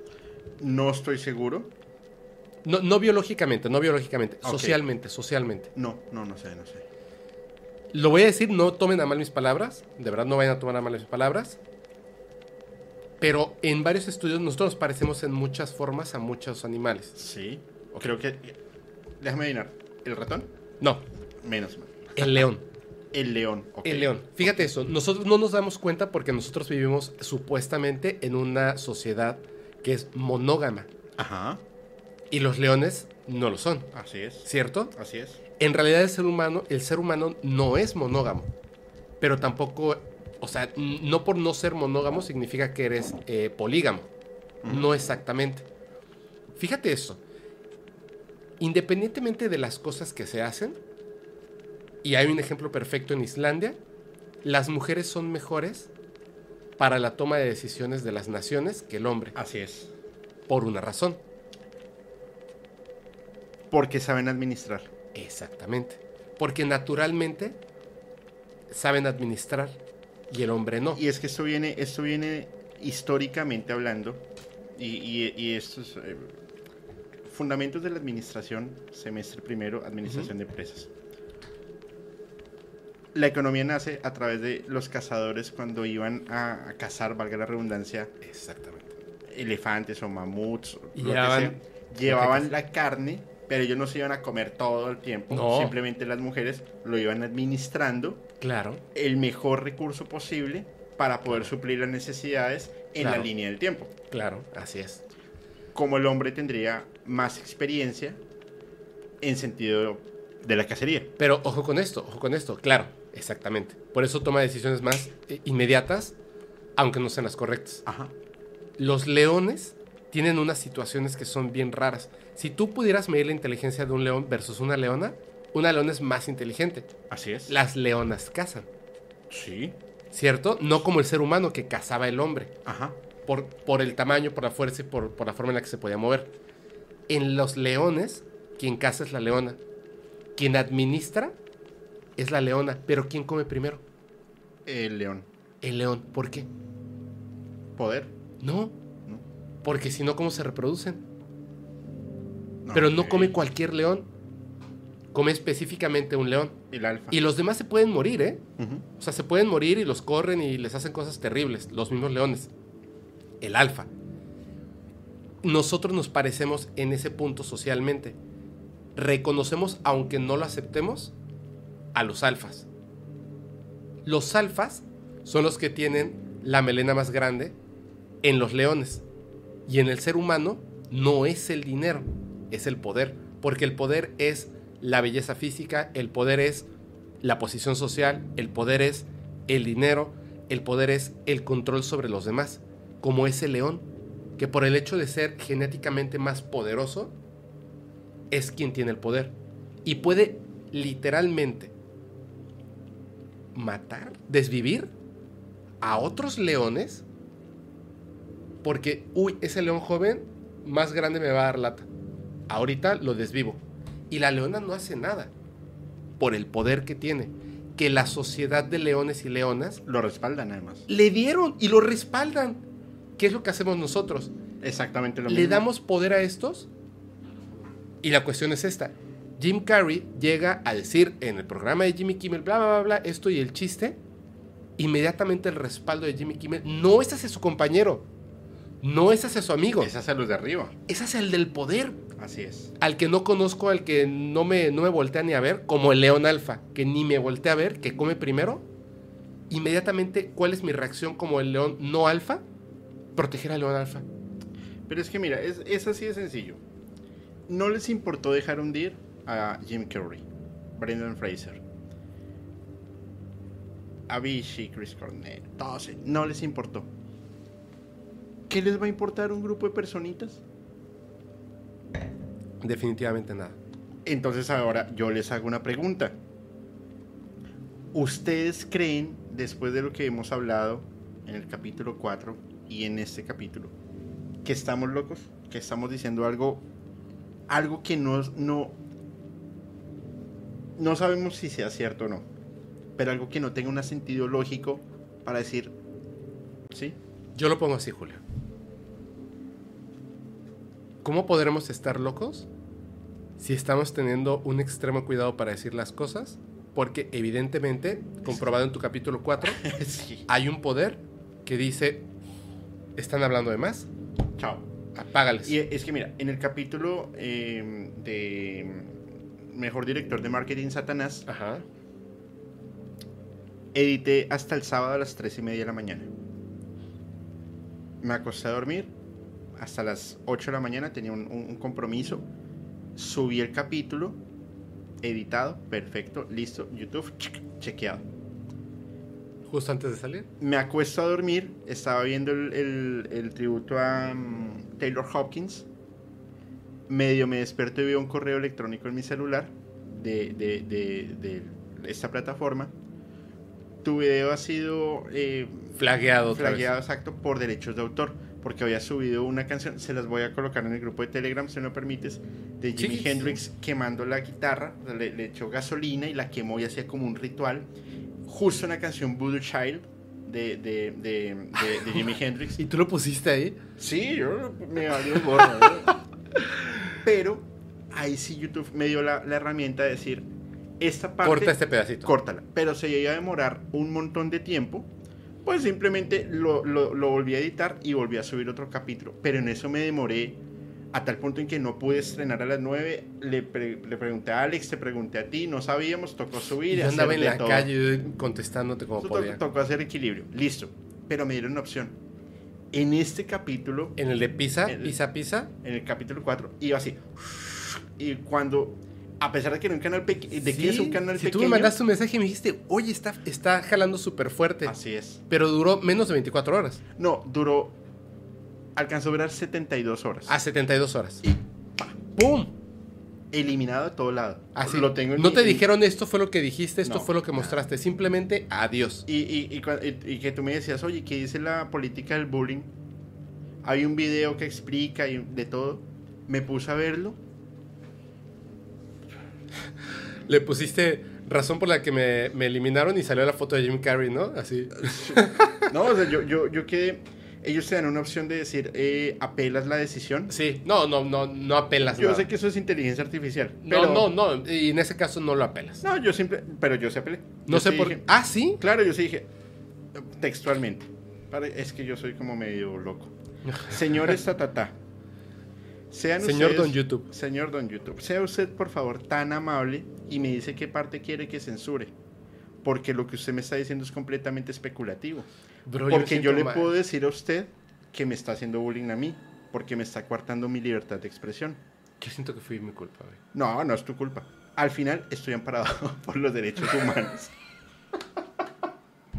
No estoy seguro. No, no biológicamente, no biológicamente, socialmente, socialmente. No, no, no sé, no sé. Lo voy a decir, no tomen a mal mis palabras, de verdad no vayan a tomar a mal mis palabras. Pero en varios estudios nosotros nos parecemos en muchas formas a muchos animales. Sí. Creo que... Déjame adivinar. ¿El ratón? No, Menos mal. el león. El león. El león. Fíjate eso, nosotros no nos damos cuenta porque nosotros vivimos supuestamente en una sociedad que es monógama. Ajá. Y los leones no lo son, Así es. ¿cierto? Así es. En realidad el ser humano, el ser humano no es monógamo. Pero tampoco, o sea, no por no ser monógamo significa que eres eh, polígamo. No exactamente. Fíjate eso. Independientemente de las cosas que se hacen, y hay un ejemplo perfecto en Islandia, las mujeres son mejores para la toma de decisiones de las naciones que el hombre, Así es. por una razón. Porque saben administrar. Exactamente. Porque naturalmente saben administrar y el hombre no. Y es que esto viene, esto viene históricamente hablando. Y, y, y estos eh, fundamentos de la administración, semestre primero, administración de empresas. La economía nace a través de los cazadores cuando iban a, a cazar, valga la redundancia, Exactamente. elefantes o mamuts. Lo que sea. llevaban la carne, pero ellos no se iban a comer todo el tiempo. No. Simplemente las mujeres lo iban administrando Claro. el mejor recurso posible para poder suplir las necesidades en la línea del tiempo. Claro, así es. Como el hombre tendría más experiencia en sentido de la cacería. Pero ojo con esto, ojo con esto. Claro, exactamente. Por eso toma decisiones más eh, inmediatas, aunque no sean las correctas. Ajá. Los leones tienen unas situaciones que son bien raras. Si tú pudieras medir la inteligencia de un león versus una leona, una leona es más inteligente. Así es. Las leonas cazan, Sí. ¿cierto? No como el ser humano que cazaba el hombre. Ajá. por, por el tamaño, por la fuerza y por, por la forma en la que se podía mover. En los leones, quien caza es la leona. Quien administra es la leona. Pero ¿quién come primero? El león. El león. ¿Por qué? Poder. No. No. Porque si no, ¿cómo se reproducen? Pero no come cualquier león. Come específicamente un león. El alfa. Y los demás se pueden morir, ¿eh? O sea, se pueden morir y los corren y les hacen cosas terribles, los mismos leones. El alfa. Nosotros nos parecemos en ese punto socialmente. Reconocemos, aunque no lo aceptemos, a los alfas. Los alfas son los que tienen la melena más grande en los leones. Y en el ser humano no es el dinero, es el poder. Porque el poder es la belleza física, el poder es la posición social, el poder es el dinero, el poder es el control sobre los demás, como ese león, que por el hecho de ser genéticamente más poderoso, es quien tiene el poder. Y puede literalmente matar, desvivir a otros leones, porque, uy, ese león joven más grande me va a dar lata. Ahorita lo desvivo. Y la leona no hace nada por el poder que tiene. Que la sociedad de leones y leonas Lo respaldan además. le dieron y lo respaldan. ¿Qué es lo que hacemos nosotros? Exactamente lo ¿Le mismo. damos poder a estos? Y la cuestión es esta. Jim Carrey llega a decir en el programa de Jimmy Kimmel, bla, bla, bla, bla, esto y el chiste. Inmediatamente el respaldo de Jimmy Kimmel no es hacia su compañero, no es hacia su amigo, Es hacia los de arriba. es hacia el del poder, Así es. al que no conozco, al que no me, no me voltea ni a ver, como el león alfa, que ni me voltea a ver, que come primero. Inmediatamente, ¿cuál es mi reacción como el león no alfa? Proteger al león alfa. Pero es que mira, es, es así de sencillo. No les importó dejar hundir a Jim Carrey, Brendan Fraser, Avicii, Chris Cornell, todos. No les importó. ¿Qué les va a importar un grupo de personitas? Definitivamente nada. Entonces ahora yo les hago una pregunta. ¿Ustedes creen, después de lo que hemos hablado en el capítulo 4 y en este capítulo, que estamos locos? ¿Que estamos diciendo algo, algo que no, no, no sabemos si sea cierto o no, pero algo que no tenga un sentido lógico para decir, ¿sí? Yo lo pongo así, Julio. ¿Cómo podremos estar locos si estamos teniendo un extremo cuidado para decir las cosas? Porque evidentemente, comprobado en tu capítulo 4, sí. hay un poder que dice, están hablando de más, Chao. apágales. Y es que mira, en el capítulo eh, de Mejor Director de Marketing Satanás, Ajá. edité hasta el sábado a las 3 y media de la mañana. Me acosté a dormir hasta las 8 de la mañana, tenía un, un- un compromiso. Subí el capítulo, editado, perfecto, listo, YouTube, chequeado. Justo antes de salir. Me acuesto a dormir, estaba viendo el, el- el tributo a mm, Taylor Hopkins. Medio me despierto y veo un correo electrónico en mi celular de, de- de- de esta plataforma. Tu video ha sido eh, Flagueado. flagueado exacto por derechos de autor, porque había subido una canción, se las voy a colocar en el grupo de Telegram, si me lo permites, de Jimi Sí, sí. Hendrix quemando la guitarra, le, le echó gasolina y la quemó y hacía como un ritual. Justo una canción Voodoo Child de, de, de, Jimi Hendrix. ¿Y tú lo pusiste ahí? Sí, yo me valió gorro. ¿no? Pero ahí sí YouTube me dio la, la herramienta de decir, esta parte... Corta este pedacito. córtala. Pero se iba a demorar un montón de tiempo. Pues simplemente lo, lo- lo volví a editar y volví a subir otro capítulo. Pero en eso me demoré a tal punto en que no pude estrenar a las 9. Le, pre- le pregunté a Alex, te pregunté a ti, no sabíamos, tocó subir. Yo andaba en la todo. calle contestándote como Eso podía. tocó hacer equilibrio. Listo. Pero me dieron una opción. En este capítulo, En el de pizza, El- pizza, pizza. en el capítulo 4, iba así. Y cuando, a pesar de que era un canal pequeño, de que es un canal si pequeño. tú me mandaste un mensaje y me dijiste, oye, está, está jalando súper fuerte. Así es. Pero duró menos de 24 horas. No, duró. Alcanzó a durar 72 horas. A 72 horas. Y ¡Pum! eliminado de todo lado. Así. Lo tengo en no mi- te en- dijeron esto fue lo que dijiste, esto No, fue lo que nada. mostraste. Simplemente adiós. Y, y, y- y que tú me decías, oye, ¿qué dice la política del bullying? Hay un video que explica y de todo. Me puse a verlo. Le pusiste razón por la que me, me eliminaron y salió la foto de Jim Carrey, ¿no? Así. No, o sea, yo, yo, yo quedé. Ellos te dan una opción de decir, eh, apelas la decisión. Sí. No, no, no, no apelas Yo nada. sé que eso es inteligencia artificial. No, pero- no, no. Y en ese caso no lo apelas. No, yo simple. Pero yo sí apelé. No Yo sé sí por dije- Ah, sí. Claro, yo sí dije. Textualmente. Es que yo soy como medio loco. Señores Tatatá. Sean Señor ustedes- Don YouTube. Señor Don YouTube. Sea usted, por favor, tan amable y me dice qué parte quiere que censure. Porque lo que usted me está diciendo es completamente especulativo. Bro, Porque yo, le mal. puedo decir a usted que me está haciendo bullying a mí. Porque me está coartando mi libertad de expresión. Yo siento que fui mi culpa, güey. No, no es tu culpa. Al final estoy amparado por los derechos humanos.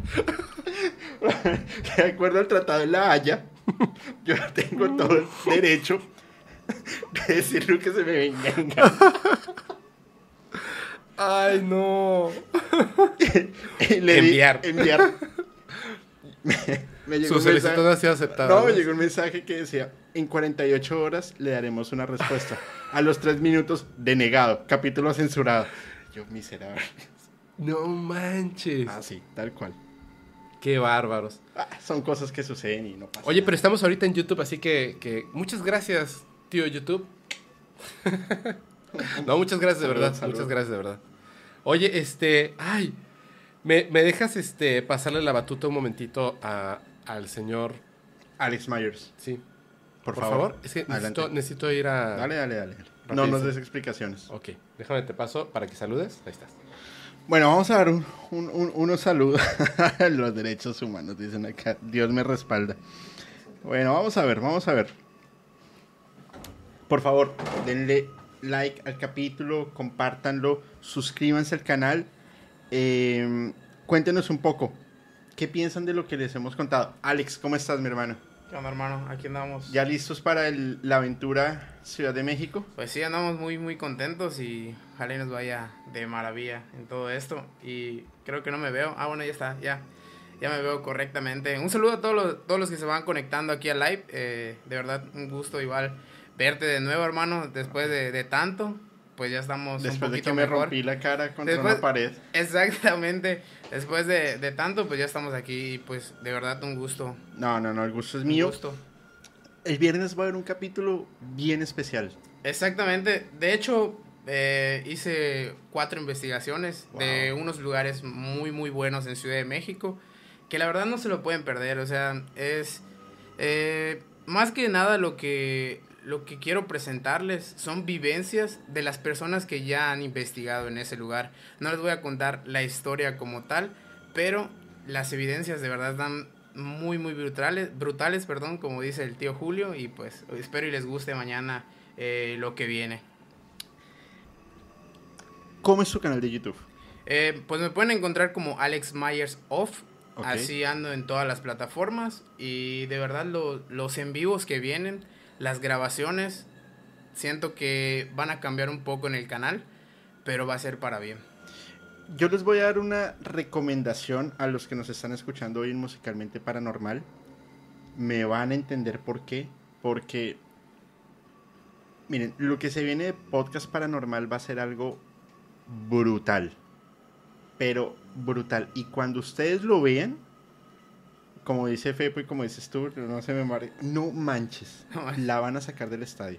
de acuerdo al Tratado de la Haya, yo tengo todo el derecho de decir lo que se me venga. Ay, no. Di- Enviar. enviar. Me llegó Su solicitud no ha sido aceptada. No, me llegó un mensaje que decía, en 48 horas le daremos una respuesta. A los 3 minutos, denegado, capítulo censurado. Yo, miserable. No manches. Ah, sí, tal cual. Qué bárbaros. Ah, son cosas que suceden y no pasa Oye, pero estamos ahorita en YouTube, así que, que muchas gracias, tío YouTube. no, muchas gracias de verdad, salud. muchas gracias de verdad. Oye, este, ay, ¿me, me dejas este pasarle la batuta un momentito a, al señor? Alex Myers, Sí, por, por, favor. favor. Es que necesito, necesito ir a... Dale, dale, dale. No nos des explicaciones. Ok, déjame te paso para que saludes. Ahí estás. Bueno, vamos a dar un- un- un- unos saludos a los derechos humanos, dicen acá. Dios me respalda. Bueno, vamos a ver, vamos a ver. Por favor, denle like al capítulo, compártanlo, suscríbanse al canal. Eh, cuéntenos un poco, ¿qué piensan de lo que les hemos contado? Alex, ¿cómo estás, mi hermano? ¿Qué onda, hermano? Aquí andamos. ¿Ya listos para el- la aventura Ciudad de México? Pues sí, andamos muy, muy contentos y ojalá nos vaya de maravilla en todo esto. Y creo que no me veo. Ah, bueno, ya está, ya. Ya me veo correctamente. Un saludo a todos los, todos los que se van conectando aquí al live. Eh, de verdad, un gusto igual verte de nuevo, hermano, después de, de tanto. Pues ya estamos un Después de poquito que me mejor. rompí la cara contra Después- una pared. Exactamente. Después de, de tanto, pues ya estamos aquí y pues de verdad un gusto. No, no, no, el gusto es Un mío. gusto. El viernes va a haber un capítulo bien especial. Exactamente. De hecho, eh, hice cuatro investigaciones de unos lugares muy, muy buenos en Ciudad de México, que la verdad no se lo pueden perder. O sea, es eh, más que nada lo que, lo que quiero presentarles son vivencias de las personas que ya han investigado en ese lugar. No les voy a contar la historia como tal, pero las evidencias de verdad dan muy, muy brutales, brutales, perdón, como dice el tío Julio, y pues espero y les guste mañana eh, lo que viene. ¿Cómo es su canal de YouTube? Eh, pues me pueden encontrar como Alex Myers Off. Así ando en todas las plataformas. Y de verdad lo- los en vivos que vienen, las grabaciones, siento que van a cambiar un poco en el canal. Pero va a ser para bien. Yo les voy a dar una recomendación a los que nos están escuchando hoy en Musicalmente Paranormal. Me van a entender por qué. Porque, miren, lo que se viene de Podcast Paranormal va a ser algo brutal. Pero brutal. Y cuando ustedes lo vean, como dice Fepo y como dices tú, no se me mare- no manches. La van a sacar del estadio.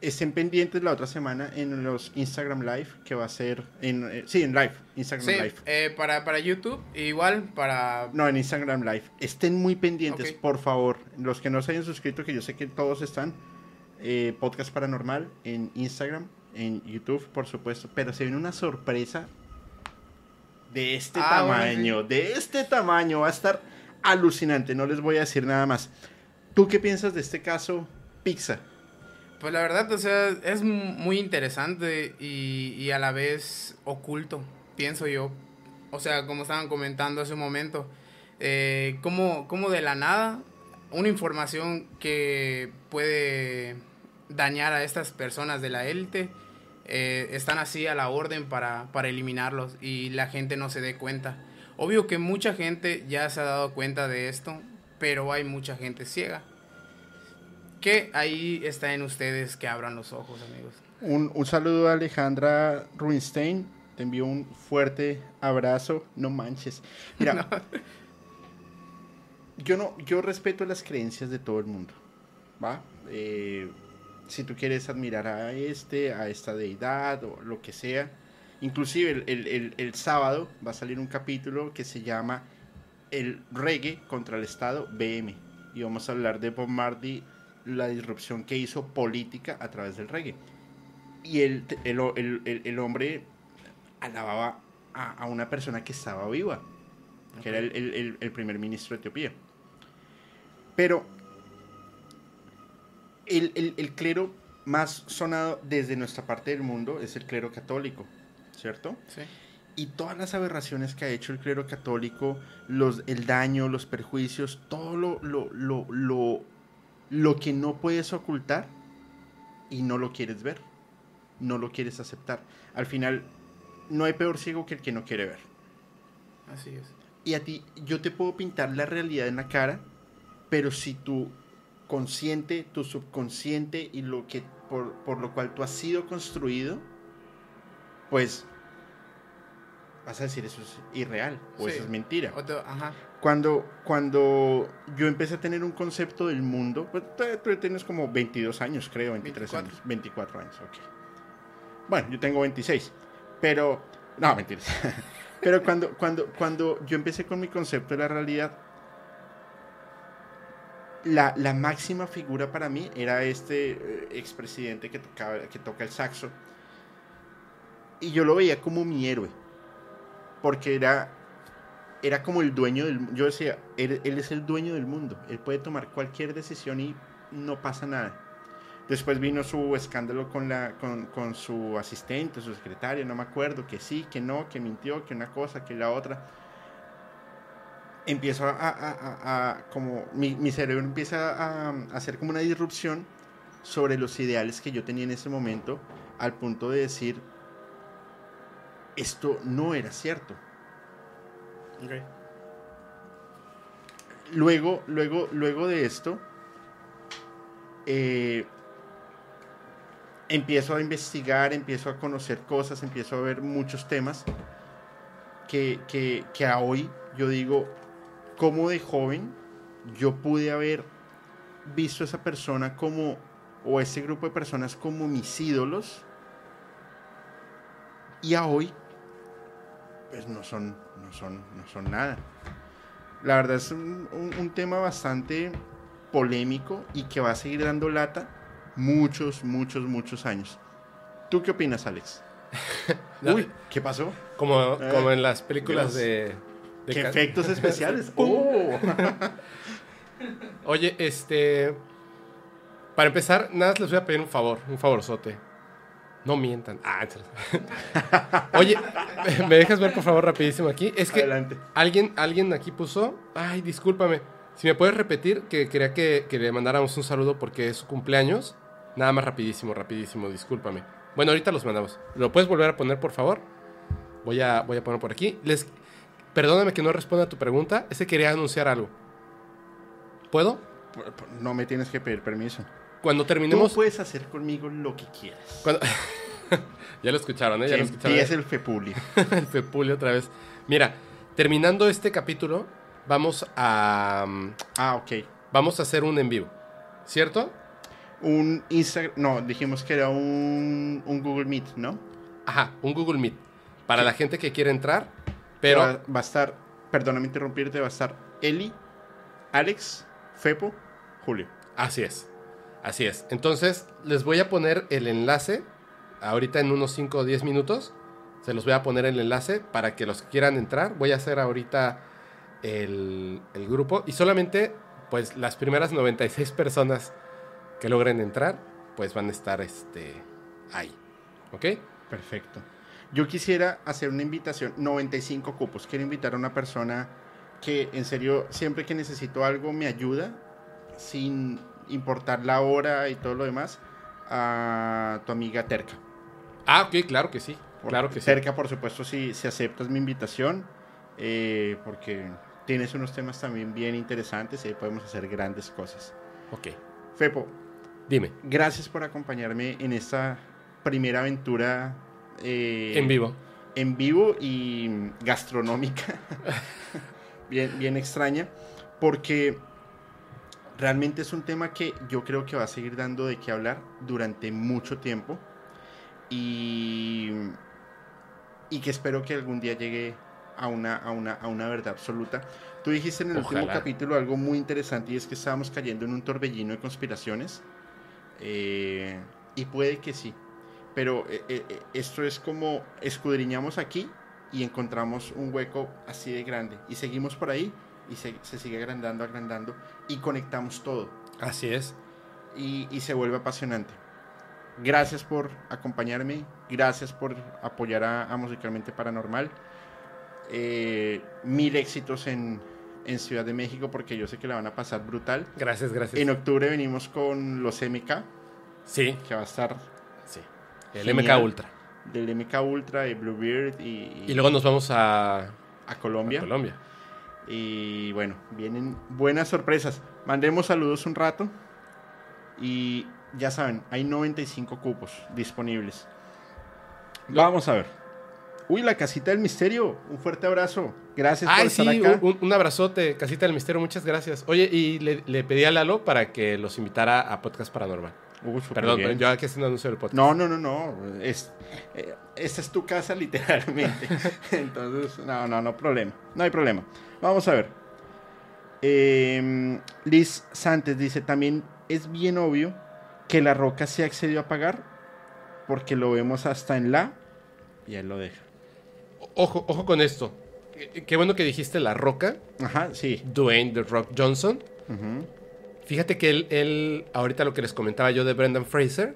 Estén pendientes la otra semana en los Instagram Live, que va a ser en eh, sí, en live, Instagram Sí, Live. eh, para, para YouTube, igual para... No, en Instagram Live. Estén muy pendientes, por favor. Los que no se hayan suscrito, que yo sé que todos están, eh, Podcast Paranormal en Instagram, en YouTube, por supuesto. Pero se viene una sorpresa de este Ah, bueno, tamaño, de este tamaño. Va a estar alucinante, no les voy a decir nada más. ¿Tú qué piensas de este caso, Pizza? Pues la verdad, o sea, es mu- muy interesante y, y a la vez oculto, pienso yo. O sea, como estaban comentando hace un momento, eh, como, como de la nada, una información que puede dañar a estas personas de la élite, eh, están así a la orden para, para eliminarlos y la gente no se dé cuenta. Obvio que mucha gente ya se ha dado cuenta de esto, pero hay mucha gente ciega. Que ahí está en ustedes que abran los ojos, amigos. Un, un saludo a Alejandra Ruinstein. Te envío un fuerte abrazo. No manches. Mira, yo no, yo respeto las creencias de todo el mundo. ¿Va? Eh, si tú quieres admirar a este, a esta deidad o lo que sea. Inclusive el, el- el- el sábado va a salir un capítulo que se llama El reggae contra el Estado BM. Y vamos a hablar de Bob Marley, la disrupción que hizo política a través del reggae. Y el, el, el- el- el hombre alababa a, a una persona que estaba viva, que era el, el- el- el primer ministro de Etiopía. Pero el, el- el clero más sonado desde nuestra parte del mundo es el clero católico, ¿cierto? Sí. y todas las aberraciones que ha hecho el clero católico, los, el daño, los perjuicios, todo lo, lo, lo, lo, lo que no puedes ocultar y no lo quieres ver, no lo quieres aceptar. Al final, no hay peor ciego que el que no quiere ver. Así es. Y a ti, yo te puedo pintar la realidad en la cara, pero si tu consciente, tu subconsciente y lo que por, por lo cual tú has sido construido, pues vas a decir eso es irreal o Sí. eso es mentira. Ajá. Cuando, cuando yo empecé a tener un concepto del mundo, pues tú, tú tienes como 22 años, creo, 23 24. años. 24 años, ok. Bueno, yo tengo 26, pero... No, mentiras. pero cuando, cuando, cuando yo empecé con mi concepto de la realidad, la, la máxima figura para mí era este eh, expresidente que, que toca el saxo. Y yo lo veía como mi héroe. Porque era, era como el dueño del Yo decía, él, él es el dueño del mundo. Él puede tomar cualquier decisión y no pasa nada. Después vino su escándalo con, la, con, con su asistente, su secretaria, no me acuerdo, que sí, que no, que mintió, que una cosa, que la otra. Empiezo a, a- a- a- como mi, mi cerebro empieza a, a hacer como una disrupción sobre los ideales que yo tenía en ese momento, al punto de decir, esto no era cierto. Luego, luego, luego de esto, eh, empiezo a investigar, empiezo a conocer cosas, empiezo a ver muchos temas que, que, que a hoy yo digo, como de joven yo pude haber visto a esa persona como, o ese grupo de personas como mis ídolos, y a hoy, pues no son, no son, no son nada. La verdad es un, un- un tema bastante polémico y que va a seguir dando lata muchos, muchos, muchos años. ¿Tú qué opinas, Alex? Uy, ¿qué pasó? Como, Eh, como en las películas de... de ¿Qué efectos especiales? ¡Oh! Oye, este... Para empezar, nada más les voy a pedir un favor, un favorzote. No mientan. Ah. Oye, ¿me dejas ver por favor rapidísimo aquí? Es que Adelante. alguien, alguien aquí puso... Ay, discúlpame. Si me puedes repetir, que quería que, que le mandáramos un saludo porque es su cumpleaños. Nada más rapidísimo, rapidísimo, discúlpame. Bueno, ahorita los mandamos. ¿Lo puedes volver a poner, por favor? Voy a, voy a poner por aquí. Les, perdóname que no responda a tu pregunta. Ese quería anunciar algo. ¿Puedo? No me tienes que pedir permiso. Cuando Tú terminemos... puedes hacer conmigo lo que quieras. cuando- ya lo escucharon, ¿eh? Ya Que lo escucharon. empiece el fepuli. el Fepuli otra vez. Mira, terminando este capítulo, vamos a... mm, Ah, ok. Vamos a hacer un en vivo. ¿Cierto? Un Instagram... No, dijimos que era un, un Google Meet, ¿no? Ajá, un Google Meet. Para la gente que quiere entrar, pero... Va, va a estar... Perdóname interrumpirte. Va a estar Eli, Alex, Fepo, Julio. Así es. Así es. Entonces, les voy a poner el enlace. Ahorita en unos 5 o 10 minutos. Se los voy a poner el enlace para que los que quieran entrar. Voy a hacer ahorita el, el grupo. Y solamente, pues, las primeras 96 personas que logren entrar, pues van a estar este, ahí. ¿Ok? Perfecto. Yo quisiera hacer una invitación, 95 cupos. Quiero invitar a una persona que en serio, siempre que necesito algo, me ayuda, sin importar la hora y todo lo demás, a tu amiga Terca. Ah, ok, claro que sí. Por- Claro que sí. Terca, por supuesto, si, si aceptas mi invitación, eh, porque tienes unos temas también bien interesantes y ahí podemos hacer grandes cosas. Ok. Fepo, Dime. gracias por acompañarme en esta primera aventura. Eh, En vivo. en vivo y gastronómica. bien, bien extraña. Porque realmente es un tema que yo creo que va a seguir dando de qué hablar durante mucho tiempo. Y, y que espero que algún día llegue a una, a una, a una verdad absoluta. Tú dijiste en el último capítulo algo muy interesante y es que estábamos cayendo en un torbellino de conspiraciones. Eh, y puede que sí. Pero eh, eh, eh, esto es como escudriñamos aquí y encontramos un hueco así de grande. Y seguimos por ahí y se, se sigue agrandando, agrandando y conectamos todo. Así es. Y, y se vuelve apasionante. Gracias por acompañarme. Gracias por apoyar a, a Musicalmente Paranormal. Eh, mil éxitos en, en Ciudad de México porque yo sé que la van a pasar brutal. Gracias, gracias. En octubre venimos con los MK, Sí, que va a estar. El Genial. MK Ultra. del MK Ultra, de Bluebeard y, Y luego nos vamos a, a Colombia. a Colombia. Y bueno, vienen buenas sorpresas. Mandemos saludos un rato. Y ya saben, hay 95 cupos disponibles. Vamos a ver. Uy, la casita del misterio. Un fuerte abrazo. Gracias por estar sí, acá. un, un abrazote, Casita del Misterio, muchas gracias. Oye, y le, le pedí a Lalo para que los invitara a Podcast Paranormal. Súper Perdón, yo aquí haciendo anuncio del podcast. No, no, no, no. Es, eh, esta es tu casa literalmente. Entonces, no, no, no problema. No hay problema. Vamos a ver. Eh, Liz Santos dice, también es bien obvio que la roca se accedió a pagar porque lo vemos hasta en la y él lo deja. Ojo, ojo con esto. Qué- bueno que dijiste La Roca, Ajá, sí. Dwayne The Rock Johnson. Ujú. Fíjate que él, él, ahorita lo que les comentaba yo de Brendan Fraser,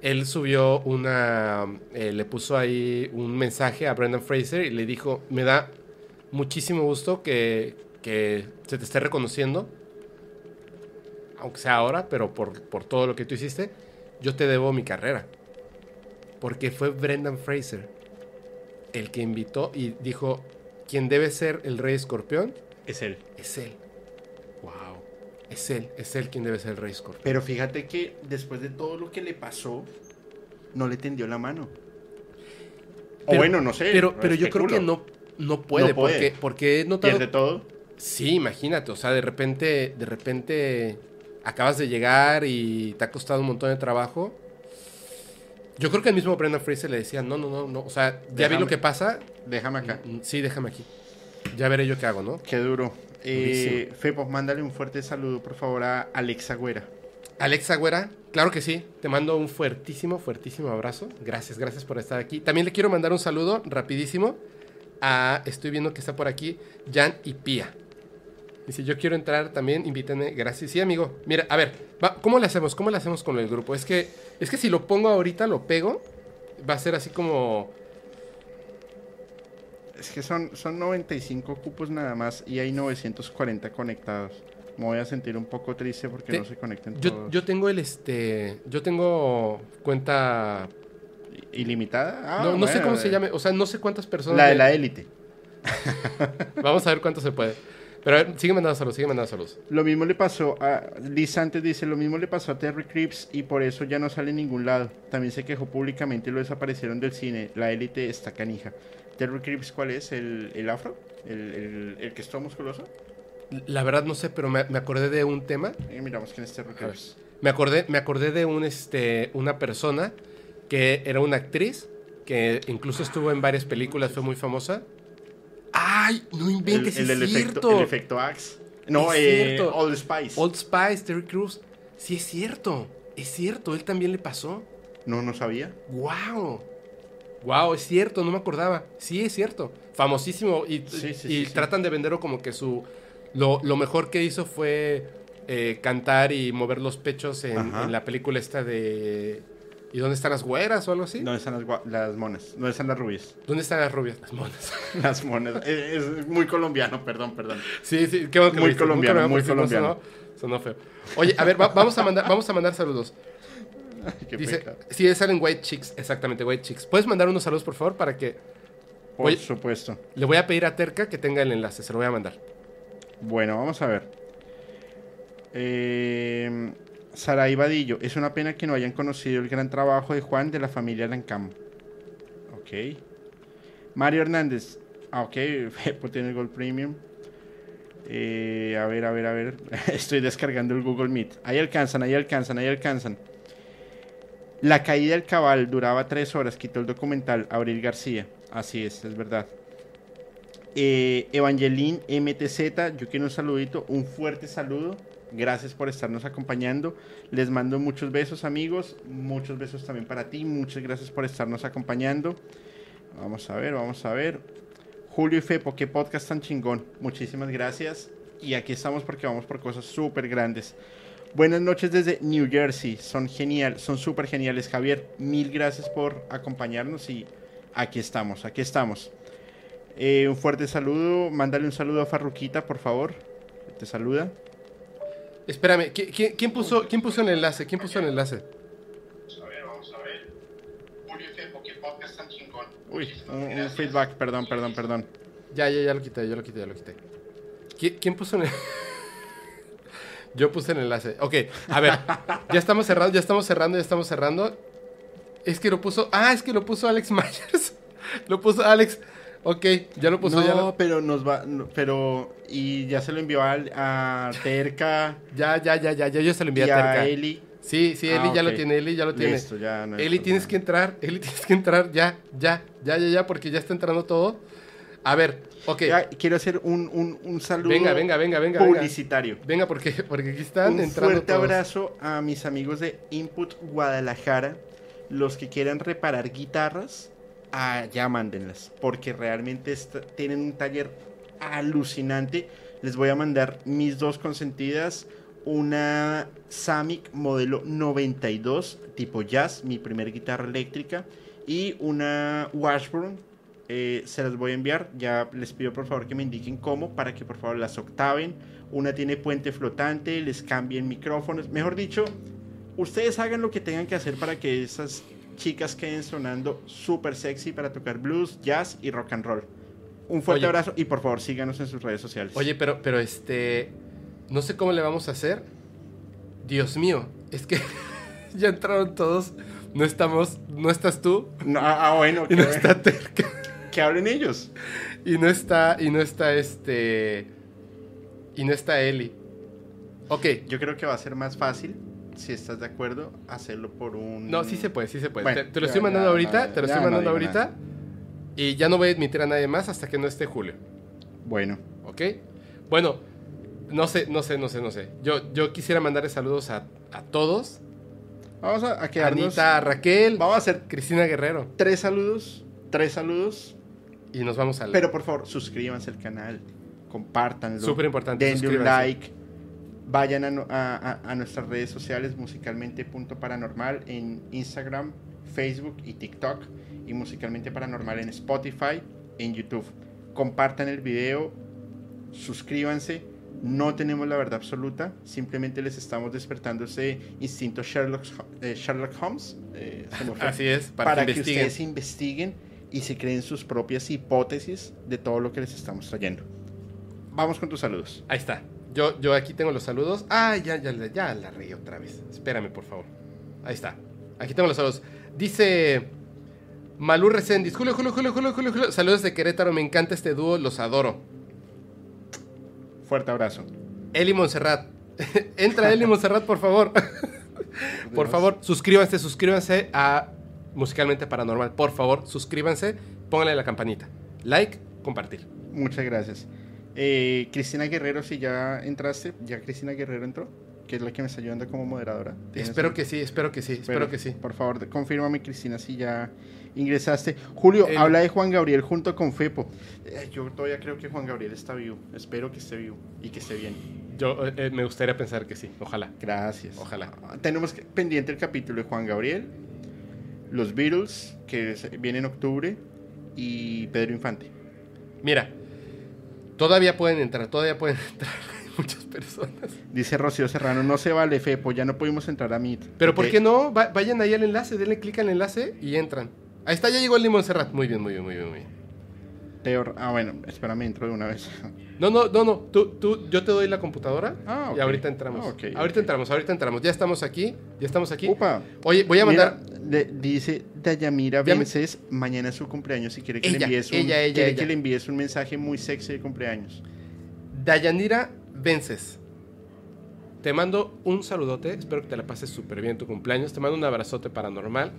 él subió una, eh, le puso ahí un mensaje a Brendan Fraser y le dijo, me da muchísimo gusto que, que se te esté reconociendo, aunque sea ahora, pero por, por todo lo que tú hiciste, yo te debo mi carrera. Porque fue Brendan Fraser el que invitó y dijo, quien debe ser el rey escorpión Es él. es él. Es él, es él quien debe ser el rey. Pero fíjate que después de todo lo que le pasó, no le tendió la mano. o bueno, no sé. Pero, pero yo creo que no, no puede, No puede. Porque, porque he notado... ¿Pierde todo? Sí, imagínate, o sea, de repente, de repente acabas de llegar y te ha costado un montón de trabajo. Yo creo que el mismo Brendan Fraser le decía, no, no, no, no, o sea, ya vi lo que pasa, Déjame acá. Mm, sí, déjame aquí. Ya veré yo qué hago, ¿no? Qué duro. Eh, Durísimo. Fepo, mándale un fuerte saludo, por favor, a Alexa Güera. Alexa Güera, claro que sí. Te mando un fuertísimo, fuertísimo abrazo. Gracias, gracias por estar aquí. También le quiero mandar un saludo rapidísimo a, estoy viendo que está por aquí, Jan y Pía. Dice, yo quiero entrar también, invítenme. Gracias. Sí, amigo. Mira, a ver, va- ¿cómo le hacemos? ¿Cómo le hacemos con el grupo? Es que, es que si lo pongo ahorita, lo pego, va a ser así como... Es que son, son 95 cupos nada más y hay 940 conectados. Me voy a sentir un poco triste porque Te- no se conectan Yo, todos. yo tengo el, este, yo tengo cuenta... ¿Ilimitada? Ah, no, no sé cómo se eh, llame, o sea, no sé cuántas personas... La de la élite. Vamos a ver cuánto se puede. Pero a ver, sigue mandando saludos, sigue mandando saludos. Lo mismo le pasó a Liz antes dice, lo mismo le pasó a Terry Creeps y por eso ya no sale en ningún lado. También se quejó públicamente y lo desaparecieron del cine. La élite está canija. Terry Creeps, ¿cuál es? ¿El, el afro? ¿El, el, el que es todo musculoso? La verdad no sé, pero me, me acordé de un tema. Miramos quién es Terry Creeps. Me acordé, me acordé de un, este, una persona que era una actriz que incluso estuvo en varias películas, fue muy famosa. ¡Ay! No El, inventes, el es del efecto, cierto. el efecto Axe. No, Es eh, cierto. Old Spice. Old Spice, Terry Crews. Sí, es cierto. Es cierto, él también le pasó. No, no sabía. ¡Wow! ¡Wow! Es cierto, no me acordaba. Sí, es cierto. Famosísimo. Y, Sí, sí, y sí, sí. tratan de venderlo como que su. Lo, lo mejor que hizo fue eh, cantar y mover los pechos en, la película esta de. ¿Y dónde están las güeras o algo así? ¿Dónde están las, las monas? ¿Dónde están las rubias? ¿Dónde están las rubias? Las monas. Las monas. es, es muy colombiano, perdón, perdón. Sí, sí, qué bueno que Muy colombiano, muy colombiano. sonó- sonó feo. Oye, a ver, va- vamos, a mandar, vamos a mandar saludos. Qué Dice, pecado. sí, salen White Chicks, exactamente, White Chicks. ¿Puedes mandar unos saludos, por favor, para que... Por supuesto. Le voy a pedir a Terca que tenga el enlace, se lo voy a mandar. Bueno, vamos a ver. Eh, Saray Vadillo. Es una pena que no hayan conocido el gran trabajo de Juan de la familia Lancam. Ok. Mario Hernández. Ah, ok. Tiene el Gold Premium. Eh, a ver, a ver, a ver. Estoy descargando el Google Meet. Ahí alcanzan, ahí alcanzan, ahí alcanzan. La caída del cabal duraba tres horas. Quitó el documental Abril García. Así es, es verdad. Eh, Evangeline MTZ, yo quiero un saludito, un fuerte saludo. Gracias por estarnos acompañando. Les mando muchos besos, amigos. Muchos besos también para ti. Muchas gracias por estarnos acompañando. Vamos a ver, vamos a ver. Julio y Fepo, qué podcast tan chingón. Muchísimas gracias. Y aquí estamos porque vamos por cosas súper grandes. Buenas noches desde New Jersey. Son genial, son súper geniales, Javier. Mil gracias por acompañarnos y aquí estamos, aquí estamos. Eh, un fuerte saludo. Mándale un saludo a Farruquita, por favor. Te saluda. Espérame, ¿qui- qui- ¿quién, puso, ¿quién puso el enlace? ¿Quién puso el enlace? A ver, vamos a ver. Julio podcast tan chingón. Uy, un, un feedback, perdón, perdón, perdón. Ya, ya, ya lo quité, ya lo quité, ya lo quité. ¿Qui- ¿Quién puso el Yo puse el enlace. Ok, a ver. Ya estamos cerrando, ya estamos cerrando, ya estamos cerrando. Es que lo puso. Ah, es que lo puso Alex Myers. lo puso Alex. Ok, ya lo puso. no, ya, lo- pero nos va. no, pero. Y ya se lo envió al- a, Terca ya, ya, ya, ya, ya, yo se lo envié y a a Terca. Eli. Sí, sí, Eli Ah, ya lo tiene, Eli ya lo tiene. Listo, ya no Eli, tienes que entrar, Eli, tienes que entrar ya, ya, ya, ya, ya, porque ya está entrando todo. A ver, ok. Ya, quiero hacer un, un, un saludo Venga, venga, venga, venga, publicitario. Venga, porque, porque aquí están un entrando fuerte todos. abrazo a mis amigos de Input Guadalajara. Los que quieran reparar guitarras, allá mándenlas. Porque realmente está- tienen un taller alucinante. Les voy a mandar mis dos consentidas. Una Samick modelo 92, tipo jazz, mi primer guitarra eléctrica. Y una Washburn, eh, se las voy a enviar. Ya les pido por favor que me indiquen cómo para que por favor las octaven. Una tiene puente flotante, les cambien micrófonos. Mejor dicho, ustedes hagan lo que tengan que hacer para que esas chicas queden sonando súper sexy para tocar blues, jazz y rock and roll. Un fuerte Oye. abrazo y por favor síganos en sus redes sociales. Oye, pero, pero este. No sé cómo le vamos a hacer. Dios mío, es que ya entraron todos. No estamos, no estás tú No, ah, ah, bueno, y que, no está Terca. Que hablen ellos. Y no está, y no está este. Y no está Eli. Ok. Yo creo que va a ser más fácil, si estás de acuerdo, hacerlo por un... No, sí se puede, sí se puede. Bueno, te, te lo estoy mandando ya, ahorita, te lo estoy mandando ahorita. Y ya no voy a admitir a nadie más hasta que no esté Julio. Bueno, ¿Ok? Bueno, no sé, no sé, no sé, no sé. Yo, yo quisiera mandarle saludos a, a todos. vamos a, a quedarnos... Anita, Raquel, Vamos a hacer Cristina Guerrero. tres saludos, tres saludos, Y nos vamos al. pero por favor suscríbanse al canal, compártanlo. Súper importante. denle un like, vayan a, nuestras redes sociales musicalmente.paranormal en Instagram, Facebook y TikTok y musicalmente paranormal en Spotify, en YouTube. Compartan el video, suscríbanse. No tenemos la verdad absoluta, simplemente les estamos despertando ese instinto Sherlock, eh, Sherlock Holmes. eh, Así es, para, para, que ustedes investiguen y se creen sus propias hipótesis de todo lo que les estamos trayendo. Vamos con tus saludos. Ahí está. Yo, yo aquí tengo los saludos. Ah, ya, ya, ya, la reí otra vez. Espérame, por favor. Ahí está. Aquí tengo los saludos. Dice Malú Recendis. Julio, Julio, Julio, Julio, Julio, Julio. Saludos de Querétaro. Me encanta este dúo. Los adoro. Fuerte abrazo. Eli Montserrat. Entra Eli Montserrat, por favor. por favor, suscríbanse, suscríbanse a Musicalmente Paranormal. Por favor, suscríbanse. Pónganle la campanita. Like, compartir. Muchas gracias. Eh, Cristina Guerrero, si ya entraste, ya Cristina Guerrero entró, que es la que me está ayudando como moderadora. ¿Tienes Espero un- que sí, espero que sí, espero Pero, que sí. Por favor, confírmame, Cristina, si ya ingresaste. Julio, El- habla de Juan Gabriel junto con Fepo. Eh, yo todavía creo que Juan Gabriel está vivo. Espero que esté vivo y que esté bien. Yo eh, me gustaría pensar que sí, ojalá. Gracias. Ojalá. Tenemos que- pendiente el capítulo de Juan Gabriel, los Beatles, que viene en octubre, y Pedro Infante. Mira, todavía pueden entrar, todavía pueden entrar Hay muchas personas. Dice Rocío Serrano, no se vale, Fepo, ya no pudimos entrar a Meet. Pero ¿por qué no? Va- vayan ahí al enlace, denle clic al enlace y entran. Ahí está, ya llegó el Limón Serrat. Muy bien, muy bien, muy bien, muy bien. Teo- ah, bueno, espérame, entro de una vez. No, no, no, no. Tú, tú, yo te doy la computadora Ah, y ahorita entramos. Ah, ahorita entramos, ahorita entramos. Ya estamos aquí, ya estamos aquí. Upa. Oye, voy a mandar. Mira, dice Dayamira Vences, mañana es su cumpleaños si quiere que Ella, le envíes un, ella, ella, quiere que le envíes un mensaje muy sexy de cumpleaños. Dayanira Vences. Te mando un saludote. Espero que te la pases súper bien en tu cumpleaños. Te mando un abrazote paranormal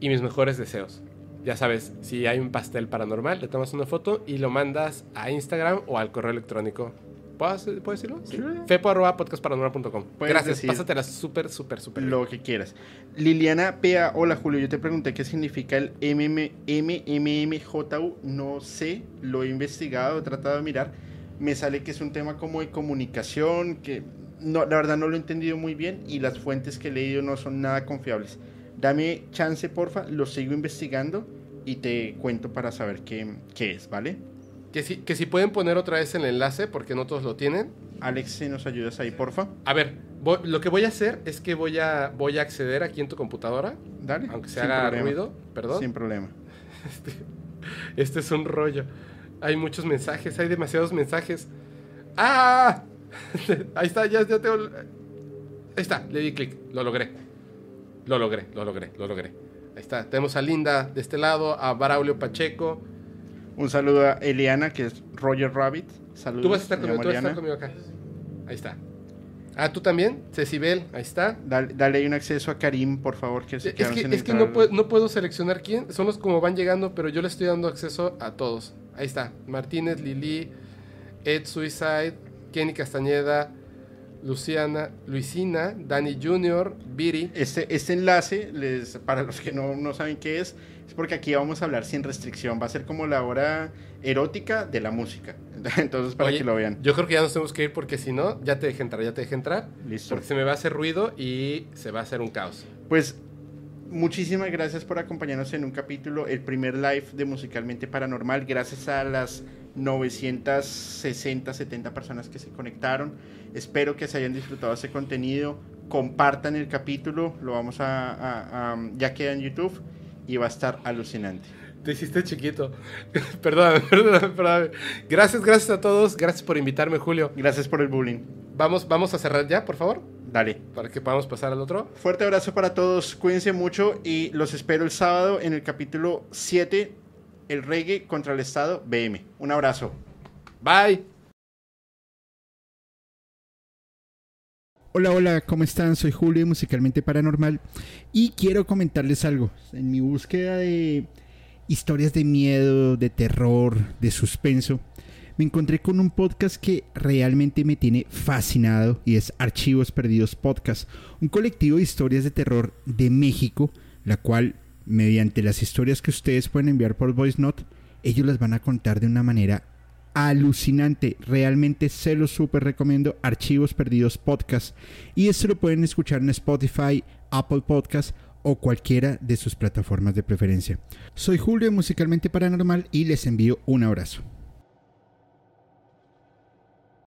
y mis mejores deseos. Ya sabes, si hay un pastel paranormal, le tomas una foto y lo mandas a Instagram o al correo electrónico. ¿Puedo, ¿puedo decirlo? Sí. Fepo arroba podcastparanormal.com. Puedes Gracias, pásatela súper, súper, súper. Lo que quieras. Liliana P.A. Hola Julio, yo te pregunté qué significa el MM, MMMJU. No sé, lo he investigado, he tratado de mirar. Me sale que es un tema como de comunicación, que no, la verdad no lo he entendido muy bien y las fuentes que he leído no son nada confiables. Dame chance, porfa, lo sigo investigando y te cuento para saber qué, qué es, ¿vale? Que si, que si pueden poner otra vez el enlace, porque no todos lo tienen. Alex, si nos ayudas ahí, porfa. A ver, voy- lo que voy a hacer es que voy a, voy a acceder aquí en tu computadora, Dale. aunque se haga problema, ruido, perdón. Sin problema. Este es un rollo. Hay muchos mensajes, hay demasiados mensajes. ¡Ah! Ahí está, ya, ya tengo. Ahí está, le di clic. Lo logré. Lo logré, lo logré, lo logré. Ahí está. Tenemos a Linda de este lado, a Braulio Pacheco. Un saludo a Eliana, que es Roger Rabbit. Saludos. Tú vas a estar conmigo, tú vas a estar conmigo acá. Ahí está. Ah, tú también, Cecibel, ahí está. Dale, un acceso a Karim, por favor, que se Es que, es que no, puedo, no puedo seleccionar quién, son los como van llegando, pero yo le estoy dando acceso a todos. Ahí está, Martínez, Lili, Ed Suicide, Kenny Castañeda, Luciana, Luisina, Dani Jr., Viri. Este, este enlace, les, para los que no, no saben qué es, es porque aquí vamos a hablar sin restricción. Va a ser como la hora erótica de la música. Entonces, para Oye, que lo vean. Yo creo que ya nos tenemos que ir porque si no, ya te dejé entrar, ya te dejé entrar. Listo. Porque se me va a hacer ruido y se va a hacer un caos. Pues muchísimas gracias por acompañarnos en un capítulo, el primer live de Musicalmente Paranormal. Gracias a las 960, 70 personas que se conectaron. Espero que se hayan disfrutado ese contenido. Compartan el capítulo, lo vamos a, a- a- ya queda en YouTube y va a estar alucinante. Te hiciste chiquito. perdón, perdón, perdón. Gracias, gracias a todos. Gracias por invitarme, Julio. Gracias por el bullying. Vamos, vamos a cerrar ya, por favor, Dale. para que podamos pasar al otro. Fuerte abrazo para todos, cuídense mucho y los espero el sábado en el capítulo 7, el reggae contra el Estado BM. Un abrazo. Bye. Hola, hola, ¿cómo están? Soy Julio de Musicalmente Paranormal y quiero comentarles algo. En mi búsqueda de historias de miedo, de terror, de suspenso, me encontré con un podcast que realmente me tiene fascinado y es Archivos Perdidos Podcast, un colectivo de historias de terror de México, la cual, mediante las historias que ustedes pueden enviar por Voice Note, ellos las van a contar de una manera alucinante. Realmente se los súper recomiendo. Archivos Perdidos Podcast. Y esto lo pueden escuchar en Spotify, Apple Podcast o cualquiera de sus plataformas de preferencia. Soy Julio de Musicalmente Paranormal y les envío un abrazo.